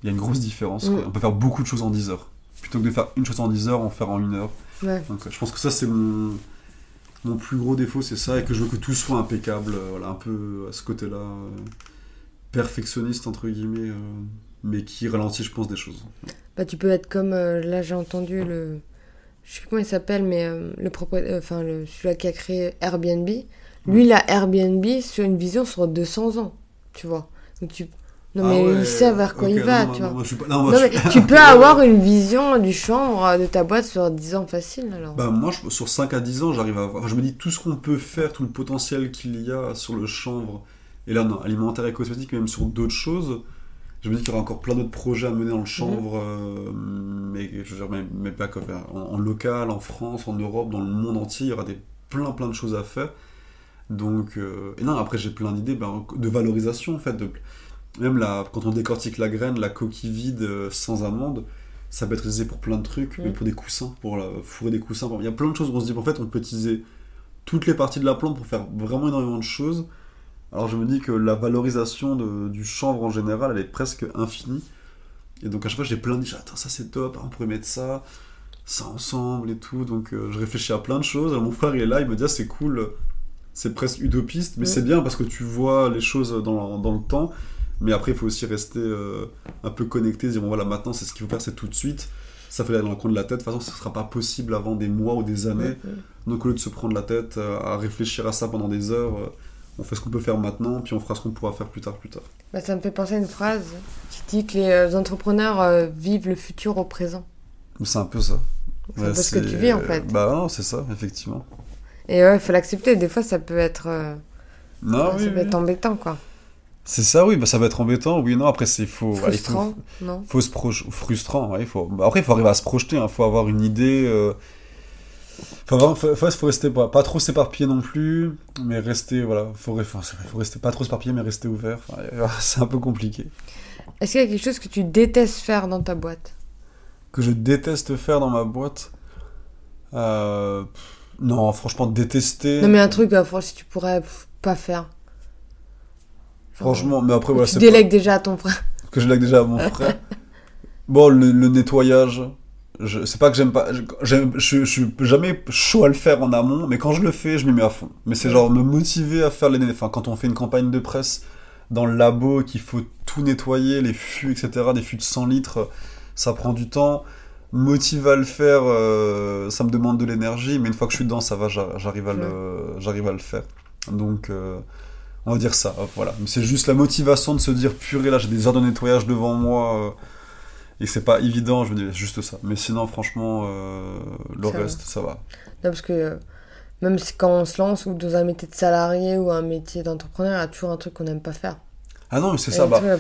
il y a une grosse différence. Mm. On peut faire beaucoup de choses en 10 heures. Plutôt que de faire une chose en 10 heures, en faire en une heure. Ouais. Donc je pense que ça c'est mon, mon plus gros défaut, c'est ça, et que je veux que tout soit impeccable, euh, voilà, un peu à ce côté-là, euh, perfectionniste entre guillemets, euh, mais qui ralentit, je pense, des choses. Bah, tu peux être comme là j'ai entendu le je sais plus comment il s'appelle mais le propriétaire enfin le celui qui a créé Airbnb lui il a Airbnb sur une vision sur 200 ans tu vois donc tu non mais Ah ouais, il sait vers quoi il va non, tu non, vois moi, pas- non, moi, mais tu peux avoir une vision du chanvre euh, de ta boîte sur 10 ans facile alors Bah, moi, je- sur 5 à 10 ans, j'arrive à voir. enfin, je me dis tout ce qu'on peut faire, tout le potentiel qu'il y a sur le chanvre, et là, non, alimentaire et cosmétique, mais même sur d'autres choses. Je me dis qu'il y aura encore plein d'autres projets à mener dans le chanvre, euh, mais je veux dire, même pas comme, en, en local, en France, en Europe, dans le monde entier, il y aura des, plein plein de choses à faire. Donc, euh, et non, après j'ai plein d'idées ben, de valorisation en fait. De, même la, quand on décortique la graine, la coquille vide euh, sans amande, ça peut être utilisé pour plein de trucs, Mm. mais pour des coussins, pour la- fourrer des coussins. Il y a plein de choses où on se dit en fait on peut utiliser toutes les parties de la plante pour faire vraiment énormément de choses. Alors je me dis que la valorisation de- du chanvre en général, elle est presque infinie. Et donc à chaque fois j'ai plein d'idées, attends ça c'est top, on pourrait mettre ça, ça ensemble et tout. Donc euh, je réfléchis à plein de choses. Alors, mon frère il est là, il me dit ah, c'est cool, c'est presque utopiste, mais c'est bien parce que tu vois les choses dans, dans le temps. Mais après il faut aussi rester euh, un peu connecté, dire bon voilà maintenant c'est ce qu'il faut faire, c'est tout de suite. Ça fait aller dans le coin de la tête, de toute façon ce sera pas possible avant des mois ou des années. Donc au lieu de se prendre la tête euh, à réfléchir à ça pendant des heures, euh, on fait ce qu'on peut faire maintenant, puis on fera ce qu'on pourra faire plus tard, plus tard. Bah, ça me fait penser à une phrase qui dit que les entrepreneurs vivent le futur au présent C'est un peu ça. C'est un peu ce que tu vis, en fait. Bah non, c'est ça, effectivement. Et ouais il faut l'accepter des fois ça peut être euh, Non, ça oui, peut oui. être embêtant quoi C'est ça, oui, bah ça va être embêtant, oui, non, après c'est faux. ouais, il faut- frustrant non faut se proj- frustrant, ouais, faut... bah, après il faut arriver à se projeter, il faut avoir une idée. euh, Faut, avoir... faut, faut- faut rester pas, pas trop s'éparpiller non plus, mais rester, voilà, faut, enfin, faut rester pas trop s'éparpiller, mais rester ouvert. Enfin, c'est un peu compliqué. est-ce qu'il y a quelque chose que tu détestes faire dans ta boîte? Que je déteste faire dans ma boîte? Euh, Non, franchement, détester. non mais un truc euh, franchement, si tu pourrais pff, pas faire Genre, Franchement, mais après, voilà, tu délègues déjà à ton frère pas- que je lègue déjà à mon frère. Bon, le, le nettoyage, je... c'est pas que j'aime pas. je- Je, je suis jamais chaud à le faire en amont, mais quand je le fais, je m'y mets à fond. Mais c'est genre me motiver à faire les. Enfin, quand on fait une campagne de presse dans le labo, qu'il faut tout nettoyer, les fûts, etc., des fûts de 100 litres, ça prend du temps. Motiver à le faire, euh, ça me demande de l'énergie, mais une fois que je suis dedans, ça va, j'a- j'arrive à, le, j'arrive à le faire. Donc, euh, on va dire ça, voilà. C'est juste la motivation de se dire, purée, là, j'ai des heures de nettoyage devant moi, euh, et c'est pas évident, je veux dire, juste ça. Mais sinon, franchement, euh, le Ça va. reste, ça va. Non, parce que même si quand on se lance ou dans un métier de salarié ou un métier d'entrepreneur, il y a toujours un truc qu'on n'aime pas faire. Ah non, mais c'est ça, bah, truc,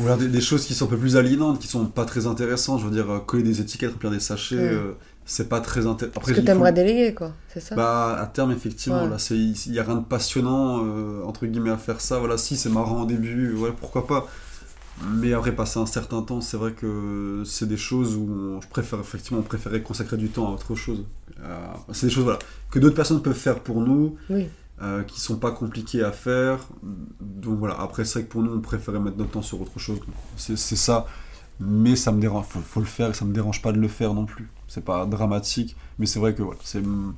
Ou alors des, des choses qui sont un peu plus aliénantes, qui sont pas très intéressantes, je veux dire, euh, coller des étiquettes, remplir des sachets, Ouais. euh, c'est pas très intéressant. ce que t'aimerais déléguer, quoi. C'est ça? Bah, à terme, effectivement, Ouais. là, il y a rien de passionnant, euh, entre guillemets, à faire ça. Voilà, si, c'est marrant au début, ouais, pourquoi pas. Mais après, passer un certain temps, c'est vrai que c'est des choses où on- je préfère, effectivement, on préférait consacrer du temps à autre chose. Euh, c'est des choses, voilà, que d'autres personnes peuvent faire pour nous, Oui. Euh, qui sont pas compliquées à faire. Donc voilà, après, c'est vrai que pour nous, on préférait mettre notre temps sur autre chose. C'est, ça. Mais ça me dérange, faut, faut le faire, et ça me dérange pas de le faire non plus. C'est pas dramatique, mais c'est vrai que c'est le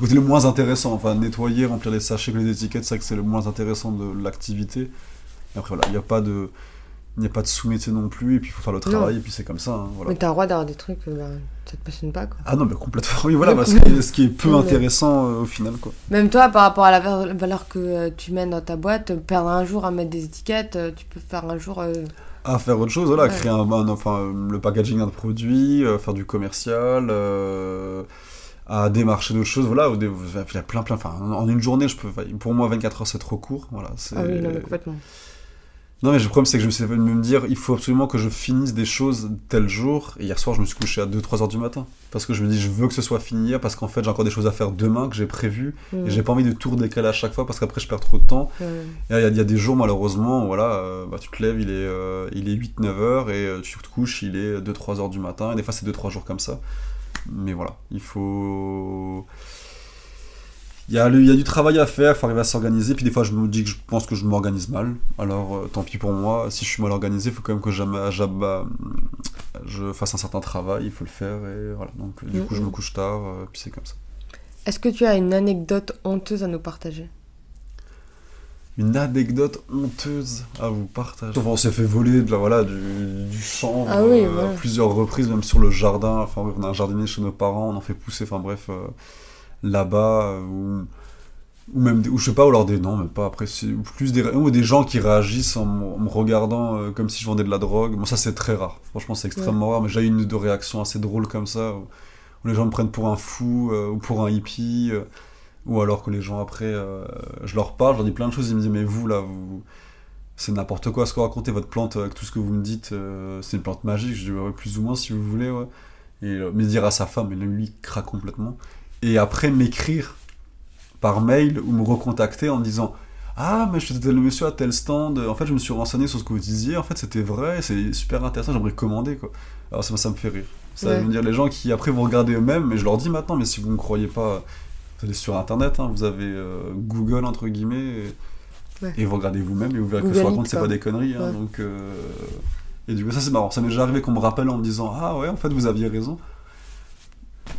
côté le moins intéressant. Enfin, nettoyer, remplir les sachets, les étiquettes, c'est que c'est le moins intéressant de l'activité. Après, voilà, il n'y a pas de. Il n'y a pas de sous-métier non plus, et puis il faut faire le travail, et puis c'est comme ça. hein, voilà. Mais t'as le droit d'avoir des trucs, euh, bah, ça te passionne pas, quoi. Ah non, mais complètement. Oui, voilà, bah, ce, qui est, ce qui est peu intéressant euh, au final, quoi. Même toi, par rapport à la va- valeur que euh, tu mènes dans ta boîte, perdre un jour à mettre des étiquettes, euh, tu peux faire un jour. À faire autre chose, voilà, Ouais. créer un, un- enfin, le packaging d'un produit, faire du commercial, à démarcher d'autres choses, voilà, il y a plein, plein, enfin, en une journée, je peux, pour moi, 24 heures, c'est trop court, voilà. c'est- Ah oui, non, mais complètement. Non, mais le problème, c'est que je me suis fait de me dire, il faut absolument que je finisse des choses tel jour. Et hier soir, je me suis couché à 2-3 heures du matin. Parce que je me dis, je veux que ce soit fini hier, parce qu'en fait, j'ai encore des choses à faire demain que j'ai prévues. Mm. Et j'ai pas envie de tout redécaler à chaque fois, parce qu'après, je perds trop de temps. Ouais. Et Il y, a- il y a des jours, malheureusement, où, voilà, euh, bah, tu te lèves, il est, euh, il est 8-9 heures, et euh, tu te couches, il est 2-3 heures du matin. Et des fois, c'est 2-3 jours comme ça. Mais voilà, il faut. Il y, a le- il y a du travail à faire, il faut arriver à s'organiser. Puis des fois, je me dis que je pense que je m'organise mal. Alors, euh, tant pis pour moi. Si je suis mal organisé, il faut quand même que j'am- j'ab- je fasse un certain travail. Il faut le faire. Et voilà. Donc, euh, du coup, je me couche tard. euh, puis c'est comme ça. Est-ce que tu as une anecdote honteuse à nous partager? Une anecdote honteuse à vous partager. Enfin, on s'est fait voler de la, voilà, du, du chanvre Ah oui, euh, voilà. à plusieurs reprises, même sur le jardin. Enfin, on a un jardinier chez nos parents, on en fait pousser. Enfin, bref, euh, là-bas. ou, ou même, des- ou je sais pas, ou alors des noms, mais pas après. c'est Plus des, ou des gens qui réagissent en, me- en me regardant euh, comme si je vendais de la drogue. Bon, ça, c'est très rare. Franchement, c'est extrêmement rare, mais j'ai eu une ou deux réactions assez drôles comme ça. Où, où les gens me prennent pour un fou euh, ou pour un hippie. euh, ou alors que les gens après, je leur parle, je leur dis plein de choses, ils me disent mais vous là, vous, c'est n'importe quoi ce que vous racontez, votre plante avec tout ce que vous me dites, euh, c'est une plante magique, je dis ouais, plus ou moins si vous voulez, ouais. Et euh, mais dire à sa femme, et lui craque complètement. Et après m'écrire par mail ou me recontacter en me disant ah mais je te le monsieur à tel stand, en fait je me suis renseigné sur ce que vous disiez, en fait c'était vrai, c'est super intéressant, j'aimerais commander quoi. Alors ça, ça me fait rire. Ça Ouais. veut dire les gens qui après vont regarder eux-mêmes, mais je leur dis maintenant, mais si vous ne croyez pas, vous allez sur internet, hein, vous avez euh, Google entre guillemets, et, Ouais. et vous regardez vous-même et vous verrez que Google ce qu'on raconte c'est pas des conneries. hein, Ouais. donc, euh, Et du coup ça c'est marrant, ça m'est déjà arrivé qu'on me rappelle en me disant ah ouais en fait vous aviez raison.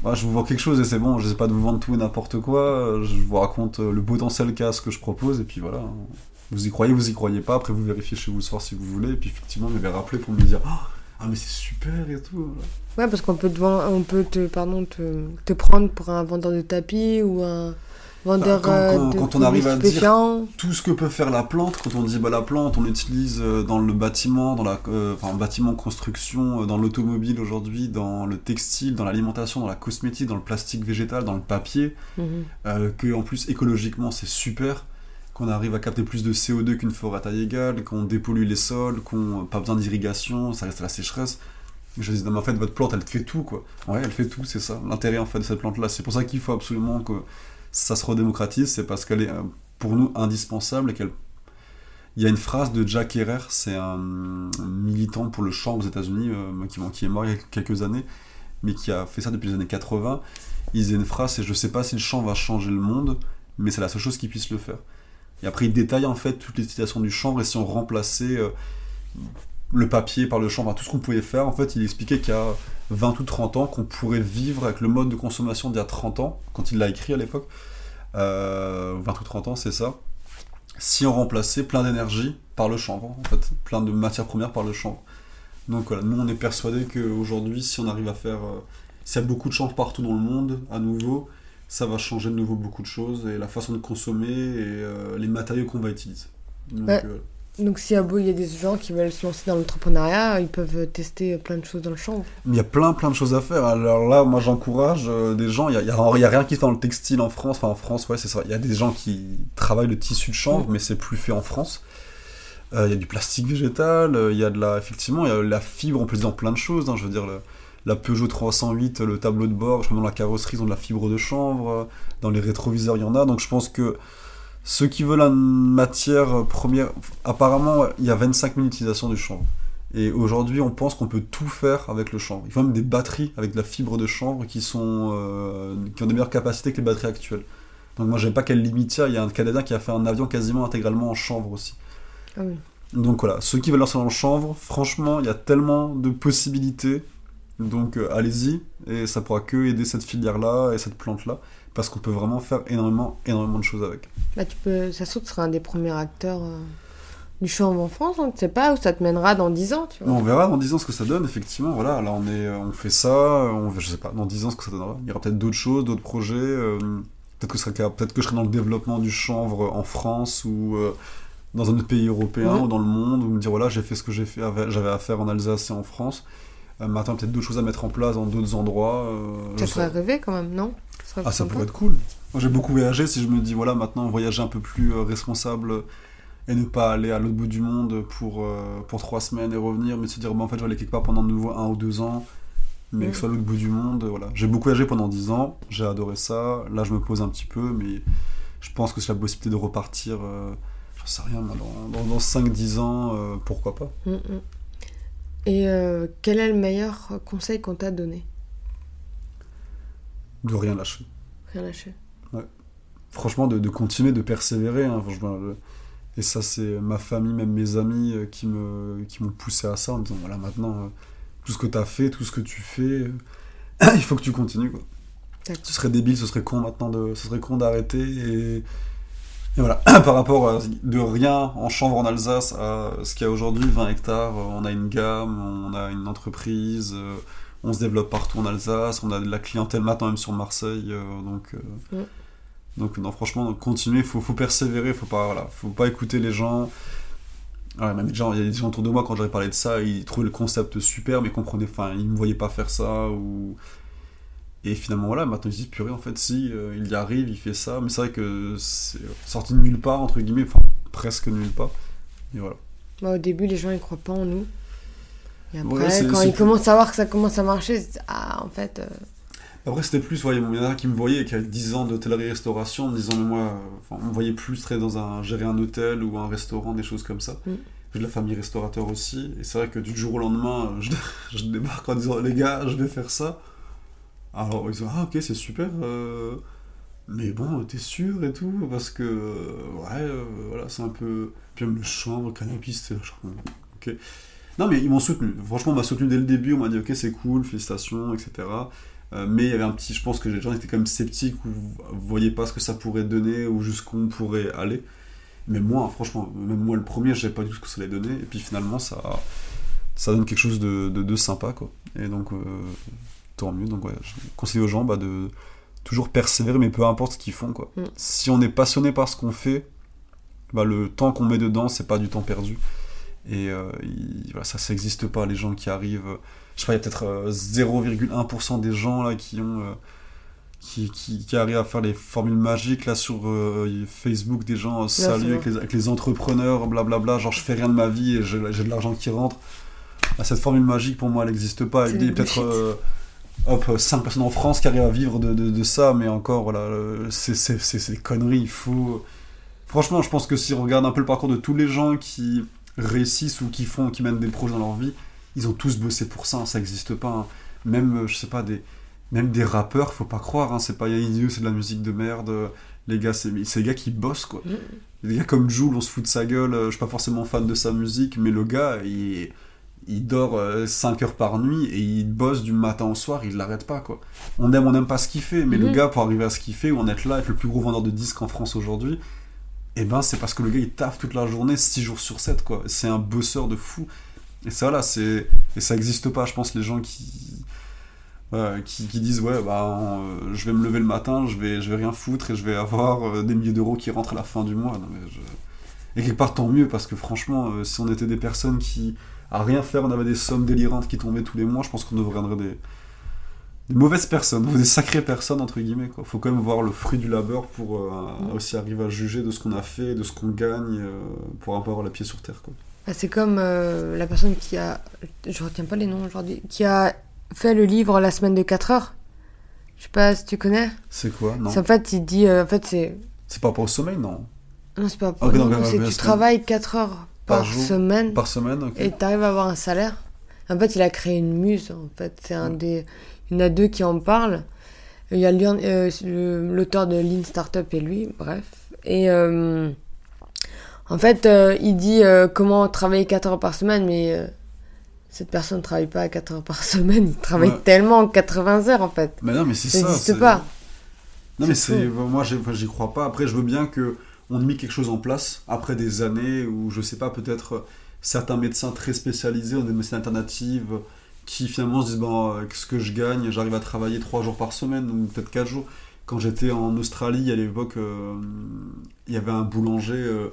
Bah, je vous vends quelque chose et c'est bon, je sais pas de vous vendre tout et n'importe quoi, je vous raconte euh, le potentiel qu'a ce que je propose et puis voilà. Vous y croyez, vous y croyez pas, après vous vérifiez chez vous le soir si vous voulez, et puis effectivement, il m'avait rappelé pour me dire Ah, ah, mais c'est super et tout. Ouais, parce qu'on peut te, on peut te, pardon, te, te prendre pour un vendeur de tapis ou un vendeur Bah, quand- quand- de quand on arrive à dire-. Tout ce que peut faire la plante, quand on dit bah, la plante, on l'utilise euh, dans le bâtiment, dans la, euh, enfin, bâtiment, construction, euh, dans l'automobile aujourd'hui, dans le textile, dans l'alimentation, dans la cosmétique, dans le plastique végétal, dans le papier, euh, que en plus écologiquement c'est super, qu'on arrive à capter plus de CO2 qu'une forêt à taille égale, qu'on dépollue les sols, qu'on pas besoin d'irrigation, ça reste à la sécheresse. Je dis non mais en fait votre plante elle fait tout quoi. Ouais elle fait tout c'est ça l'intérêt en fait de cette plante là. C'est pour ça qu'il faut absolument que ça se redémocratise, c'est parce qu'elle est euh, pour nous indispensable et il y a une phrase de Jack Herrer, c'est un militant pour le champ aux États-Unis euh, qui, est mort il y a quelques années, mais qui a fait ça depuis les années 80. Il disait une phrase, c'est je sais pas si le champ va changer le monde, mais c'est la seule chose qui puisse le faire. Et après, il détaille en fait toutes les utilisations du chanvre et si on remplaçait euh, le papier par le chanvre, tout ce qu'on pouvait faire, en fait, il expliquait qu'il y a 20 ou 30 ans qu'on pourrait vivre avec le mode de consommation d'il y a 30 ans, quand il l'a écrit à l'époque. Euh, 20 ou 30 ans, c'est ça. Si on remplaçait plein d'énergie par le chanvre, en fait, plein de matières premières par le chanvre. Donc voilà, nous on est persuadés qu'aujourd'hui, si on arrive à faire. euh, s'il y a beaucoup de chanvre partout dans le monde, à nouveau, ça va changer de nouveau beaucoup de choses et la façon de consommer et euh, les matériaux qu'on va utiliser. Donc, Ouais. Donc s'il y a beau, il y a des gens qui veulent se lancer dans l'entrepreneuriat, ils peuvent tester plein de choses dans le champ. il y a plein plein de choses à faire. Alors là, moi j'encourage euh, des gens. Il y a, rien qui fait dans le textile en France. Enfin en France, ouais, c'est ça. Il y a des gens qui travaillent le tissu de chanvre, Mm. mais c'est plus fait en France. Euh, il y a du plastique végétal. euh, Il y a de la, effectivement, il y a la fibre. On peut dire dans plein de choses. hein. je veux dire le- la Peugeot 308, le tableau de bord, je dans la carrosserie, ils ont de la fibre de chanvre. Dans les rétroviseurs, il y en a. Donc je pense que ceux qui veulent une matière première, apparemment, il y a 25 000 utilisations du chanvre. Et aujourd'hui, on pense qu'on peut tout faire avec le chanvre. Il faut même des batteries avec de la fibre de chanvre qui, sont, euh, qui ont des meilleures capacités que les batteries actuelles. Donc moi, je pas quelle limite il y a. Il y a un Canadien qui a fait un avion quasiment intégralement en chanvre aussi. Ah oui. Donc voilà, ceux qui veulent lancer dans le chanvre, franchement, il y a tellement de possibilités Donc euh, allez-y, et ça pourra que aider cette filière-là et cette plante-là, parce qu'on peut vraiment faire énormément, énormément de choses avec. Bah, tu peux, ça se trouve, tu seras un des premiers acteurs euh, du chanvre en France, on ne sait pas où ça te mènera dans 10 ans, tu vois. On verra dans 10 ans ce que ça donne, effectivement. Voilà, là on, est, on fait ça, on, je sais pas, dans 10 ans ce que ça donnera. Il y aura peut-être d'autres choses, d'autres projets. euh, peut-être, que sera- peut-être que je serai dans le développement du chanvre en France ou euh, dans un autre pays européen ou dans le monde, ou me dire voilà, j'ai fait ce que j'ai fait, j'avais à faire en Alsace et en France. Maintenant, peut-être d'autres choses à mettre en place dans d'autres endroits. euh, ça sais ferait rêver quand même, non? Ça serait ah, ça pourrait être cool. Moi, j'ai beaucoup voyagé. Si je me dis, voilà, maintenant, voyager un peu plus euh, responsable et ne pas aller à l'autre bout du monde pour, euh, pour trois semaines et revenir, mais se dire, bah, en fait, je vais aller quelque part pendant de nouveau un ou deux ans, mais Mm. que ce soit à l'autre bout du monde. Voilà. J'ai beaucoup voyagé pendant dix ans. J'ai adoré ça. Là, je me pose un petit peu, mais je pense que c'est la possibilité de repartir. Euh, J'en sais rien, dans, dans, dans 5-10 ans, euh, pourquoi pas. Mm, mm. Et euh, quel est le meilleur conseil qu'on t'a donné? De rien lâcher. Rien lâcher. franchement, de, de continuer, de persévérer. hein, franchement, je- et ça, c'est ma famille, même mes amis euh, qui me qui m'ont poussé à ça en me disant voilà, maintenant, euh, tout ce que tu as fait, tout ce que tu fais, il faut que tu continues. Quoi. Ce serait débile, ce serait con maintenant, de, ce serait con d'arrêter. Et, et voilà, par rapport à de rien en chanvre en Alsace à ce qu'il y a aujourd'hui, 20 hectares, euh, on a une gamme, on a une entreprise. euh, on se développe partout en Alsace, on a de la clientèle maintenant même sur Marseille, euh, donc donc non, franchement, continuer, faut, faut persévérer, faut pas, voilà, faut pas écouter les gens. Ouais, même des gens, il y a des gens autour de moi quand j'avais parlé de ça, ils trouvaient le concept super, mais comprenaient, enfin, ils me voyaient pas faire ça ou. Et finalement voilà, maintenant ils se disent purée en fait si euh, il y arrive, il fait ça, mais c'est vrai que c'est sorti de nulle part entre guillemets, enfin presque nulle part. Et voilà. Bah, au début, les gens ils croient pas en nous. Et après, Ouais, quand ils commencent à voir que ça commence à marcher, ah, en fait, euh, Après, c'était plus, voyez, il y en a qui me voyaient, qui avaient 10 ans d'hôtellerie-restauration, en me disant, mais moi, euh, on me voyait plus très dans un, gérer un hôtel ou un restaurant, des choses comme ça. Mm. J'ai de la famille restaurateur aussi, et c'est vrai que du jour au lendemain, euh, je, je débarque en disant, les gars, je vais faire ça. Alors, ils disent, ah, ok, c'est super, euh, mais bon, t'es sûr et tout, parce que, euh, ouais, euh, voilà, c'est un peu. Puis même le chanvre, le cannabis, c'est ok. Non, mais ils m'ont soutenu. Franchement, on m'a soutenu dès le début. On m'a dit, ok, c'est cool, félicitations, etc. Mais il y avait un petit. Je pense que les gens étaient quand même sceptiques ou voyaient pas ce que ça pourrait donner ou jusqu'où on pourrait aller. Mais moi, franchement, même moi le premier, je savais pas du tout ce que ça allait donner. Et puis finalement, ça, ça donne quelque chose de, de, sympa, quoi. Et donc, tant mieux. Donc, ouais, je conseille aux gens bah, de toujours persévérer, mais peu importe ce qu'ils font, quoi. Mm. Si on est passionné par ce qu'on fait, bah, le temps qu'on met dedans, c'est pas du temps perdu. Et euh, il- voilà, ça, ça n'existe pas, les gens qui arrivent. euh, Je sais pas, il y a peut-être euh, 0,1% des gens là qui ont. euh, qui, qui, qui arrivent à faire les formules magiques là sur euh, Facebook, des gens euh, vrai. avec les, avec les entrepreneurs, blablabla, genre je fais rien de ma vie et j'ai de l'argent qui rentre. Bah, cette formule magique pour moi elle n'existe pas. C'est Il y a du peut-être euh, hop, 5 personnes en France qui arrivent à vivre de, de, de ça, mais encore voilà, euh, c'est des conneries. Il faut. Franchement, je pense que si on regarde un peu le parcours de tous les gens qui réussissent ou qui font, qui mènent des projets dans leur vie, ils ont tous bossé pour ça, hein, ça n'existe pas. hein. Même, euh, je sais pas, des, même des rappeurs, faut pas croire, hein, c'est pas idiot, c'est de la musique de merde. euh, Les gars, c'est les gars qui bossent quoi. Mm. Les gars comme Jules, on se fout de sa gueule, euh, je suis pas forcément fan de sa musique, mais le gars, il, il dort 5 heures par nuit et il bosse du matin au soir, il l'arrête pas quoi. On aime, on n'aime pas ce qu'il fait, mais le Mhm. gars, pour arriver à ce qu'il fait, ou en être là, être le plus gros vendeur de disques en France aujourd'hui, et ben c'est parce que le gars il taffe toute la journée, 6 jours sur 7 quoi. C'est un bosseur de fou. Et ça là, c'est et ça existe pas, je pense les gens qui qui, qui disent ouais bah euh, je vais me lever le matin, je vais je vais rien foutre et je vais avoir euh, des milliers d'euros qui rentrent à la fin du mois. Non, mais je- Et quelque part tant mieux parce que franchement, euh, si on était des personnes qui à rien faire, on avait des sommes délirantes qui tombaient tous les mois, je pense qu'on deviendrait des des mauvaises personnes, ou des sacrées personnes entre guillemets quoi. Faut quand même voir le fruit du labeur pour euh, Mm. aussi arriver à juger de ce qu'on a fait, de ce qu'on gagne, euh, pour un peu avoir la pied sur terre quoi. bah, c'est comme euh, la personne qui a, je retiens pas les noms aujourd'hui, qui a fait le livre La semaine de 4 heures. Je sais pas si tu connais. C'est quoi? Non. C'est en fait, il dit, en fait, c'est, C'est par rapport au sommeil non? Non, c'est pas, c'est euh, que la tu travailles 4 heures Par par, jour. semaine Par semaine ok. et tu arrives à avoir un salaire. En fait, il a créé une muse. En fait, c'est un Ouais. des, il y en a deux qui en parlent. Il y a euh, l'auteur de Lean Startup et lui, bref. Et euh, en fait, euh, il dit comment travailler 4 heures par semaine, mais cette personne ne travaille pas à 4 heures par semaine, il travaille Ouais. tellement en 80 heures en fait. Mais non, mais c'est Ça ça. n'existe pas. Non, mais C'est. Moi, j'y crois pas. Après, je veux bien que on ait mis quelque chose en place après des années où, je sais pas, peut-être euh, certains médecins très spécialisés ont des médecines alternatives qui finalement se disent bon, avec ce que je gagne, j'arrive à travailler 3 jours par semaine ou peut-être 4 jours. Quand j'étais en Australie à l'époque, euh, il y avait un boulanger. euh,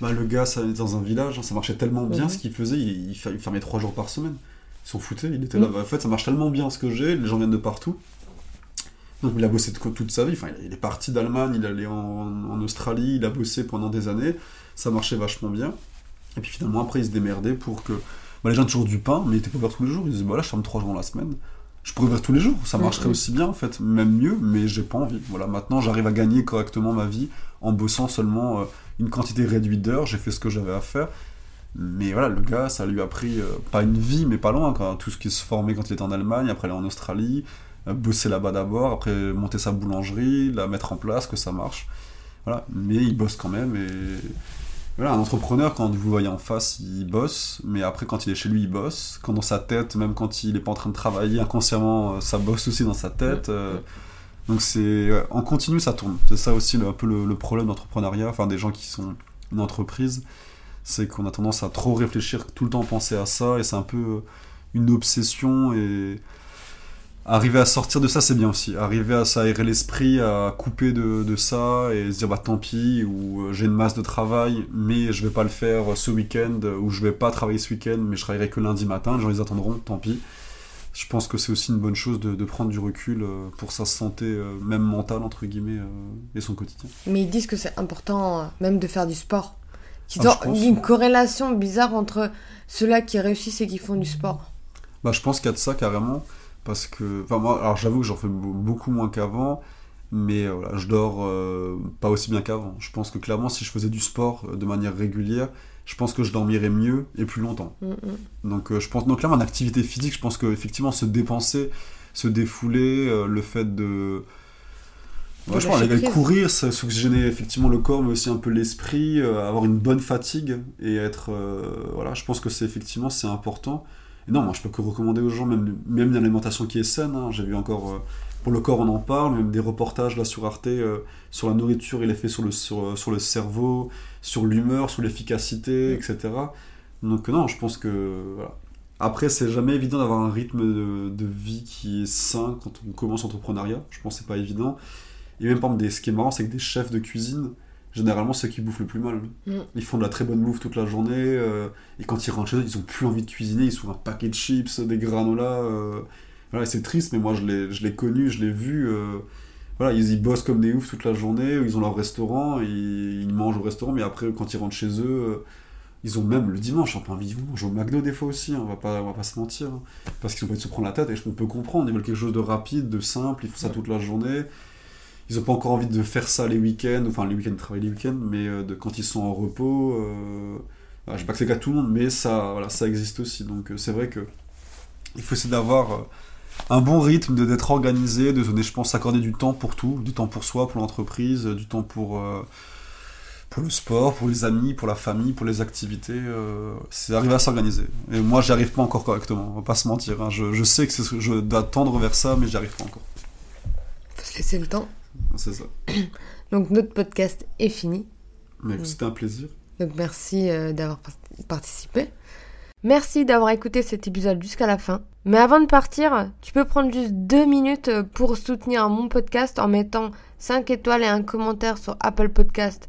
bah, le gars, ça était dans un village, hein, ça marchait tellement bien Mhm. ce qu'il faisait, il, il fer- il fermait 3 jours par semaine. Ils s'en foutaient, il était là. Mhm. Bah, en fait, ça marche tellement bien ce que j'ai, les gens viennent de partout. Donc il a bossé toute sa vie, enfin, il est parti d'Allemagne, il est allé en, en Australie, il a bossé pendant des années, ça marchait vachement bien. Et puis finalement après il se démerdait pour que... Bah, les gens ont toujours du pain, mais il était pas ouvert tous les jours, il disait bah là je ferme 3 jours la semaine. Je pourrais ouvrir tous les jours, ça marcherait aussi bien en fait, même mieux, mais j'ai pas envie. Voilà, maintenant j'arrive à gagner correctement ma vie en bossant seulement euh, une quantité réduite d'heures, j'ai fait ce que j'avais à faire. Mais voilà, le gars, ça lui a pris euh, pas une vie, mais pas loin, quoi. Tout ce qui se formait quand il était en Allemagne, après aller en Australie, bosser là-bas d'abord, après monter sa boulangerie, la mettre en place, que ça marche. Voilà, mais il bosse quand même et voilà, un entrepreneur quand vous le voyez en face, il bosse, mais après quand il est chez lui, il bosse. Quand dans sa tête, même quand il est pas en train de travailler inconsciemment, euh, ça bosse aussi dans sa tête. euh, donc c'est ouais, en continu, ça tourne. C'est ça aussi le- un peu le, le problème d'entrepreneuriat, enfin des gens qui sont une entreprise, c'est qu'on a tendance à trop réfléchir, tout le temps penser à ça, et c'est un peu euh, une obsession et arriver à sortir de ça, c'est bien aussi. Arriver à s'aérer l'esprit, à couper de, de ça et se dire bah tant pis, ou euh, j'ai une masse de travail, mais je vais pas le faire ce week-end, ou je vais pas travailler ce week-end, mais je travaillerai que lundi matin, les gens les attendront, tant pis. Je pense que c'est aussi une bonne chose de, de prendre du recul euh, pour sa santé, euh, même mentale, entre guillemets, et son quotidien. Mais ils disent que c'est important même de faire du sport. Qu'ils Ah, ont une corrélation bizarre entre ceux-là qui réussissent et qui font du sport. Bah, je pense qu'il y a de ça carrément, parce que, enfin moi, alors j'avoue que j'en fais be- beaucoup moins qu'avant, mais euh, voilà, je dors euh, pas aussi bien qu'avant. Je pense que clairement, si je faisais du sport euh, de manière régulière, je pense que je dormirais mieux et plus longtemps. Mm, mm. Donc euh, je pense, donc là, en activité physique, je pense que effectivement se dépenser, se défouler, le fait de Ouais, je pense aller courir, ça s'oxygéner effectivement le corps, mais aussi un peu l'esprit, avoir une bonne fatigue et être voilà, je pense que c'est effectivement c'est important. Et non, moi je peux que recommander aux gens, même même une alimentation qui est saine. hein. J'ai vu encore euh, pour le corps on en parle, même des reportages là sur Arte euh, sur la nourriture et l'effet sur le sur, euh, sur le cerveau, sur l'humeur, sur l'efficacité, etc. Donc non, je pense que voilà. Après, c'est jamais évident d'avoir un rythme de, de vie qui est sain quand on commence l'entrepreneuriat. Je pense que c'est pas évident. Et même, par exemple, des, ce qui est marrant, c'est que des chefs de cuisine, généralement, ceux qui bouffent le plus mal. Mm. Ils font de la très bonne bouffe toute la journée, euh, et quand ils rentrent chez eux, ils ont plus envie de cuisiner, ils sont un paquet de chips, des granolas. euh, voilà, c'est triste, mais moi, je l'ai connu, je l'ai vu. euh, voilà, ils y bossent comme des oufs toute la journée, ils ont leur restaurant, ils mangent au restaurant, mais après, quand ils rentrent chez eux, ils ont même le dimanche un peu envie de manger au McDo des fois aussi, hein, on, va pas, on va pas se mentir. hein, parce qu'ils ont pas envie de se prendre la tête, et je- on peut comprendre, ils veulent quelque chose de rapide, de simple, ils font ça toute la journée. Ils ont pas encore envie de faire ça les week-ends, enfin les week-ends, ils travaillent les week-ends, mais euh, quand ils sont en repos, euh, je sais pas que c'est le cas tout le monde, mais ça, ça existe aussi. Donc euh, c'est vrai que il faut essayer d'avoir un bon rythme, d'être organisé, de donner, je pense, s'accorder du temps pour tout, du temps pour soi, pour l'entreprise, du temps pour, pour le sport, pour les amis, pour la famille, pour les activités. c'est arriver à s'organiser. Et moi, j'y arrive pas encore correctement, on va pas se mentir. hein. Je, sais que je dois tendre vers ça, mais j'y arrive pas encore. Faut se laisser le temps. C'est ça. Donc notre podcast est fini. C'était un plaisir. Donc merci euh, d'avoir par- participé. Merci d'avoir écouté cet épisode jusqu'à la fin. Mais avant de partir, tu peux prendre juste deux minutes euh, pour soutenir mon podcast en mettant 5 étoiles et un commentaire sur Apple Podcast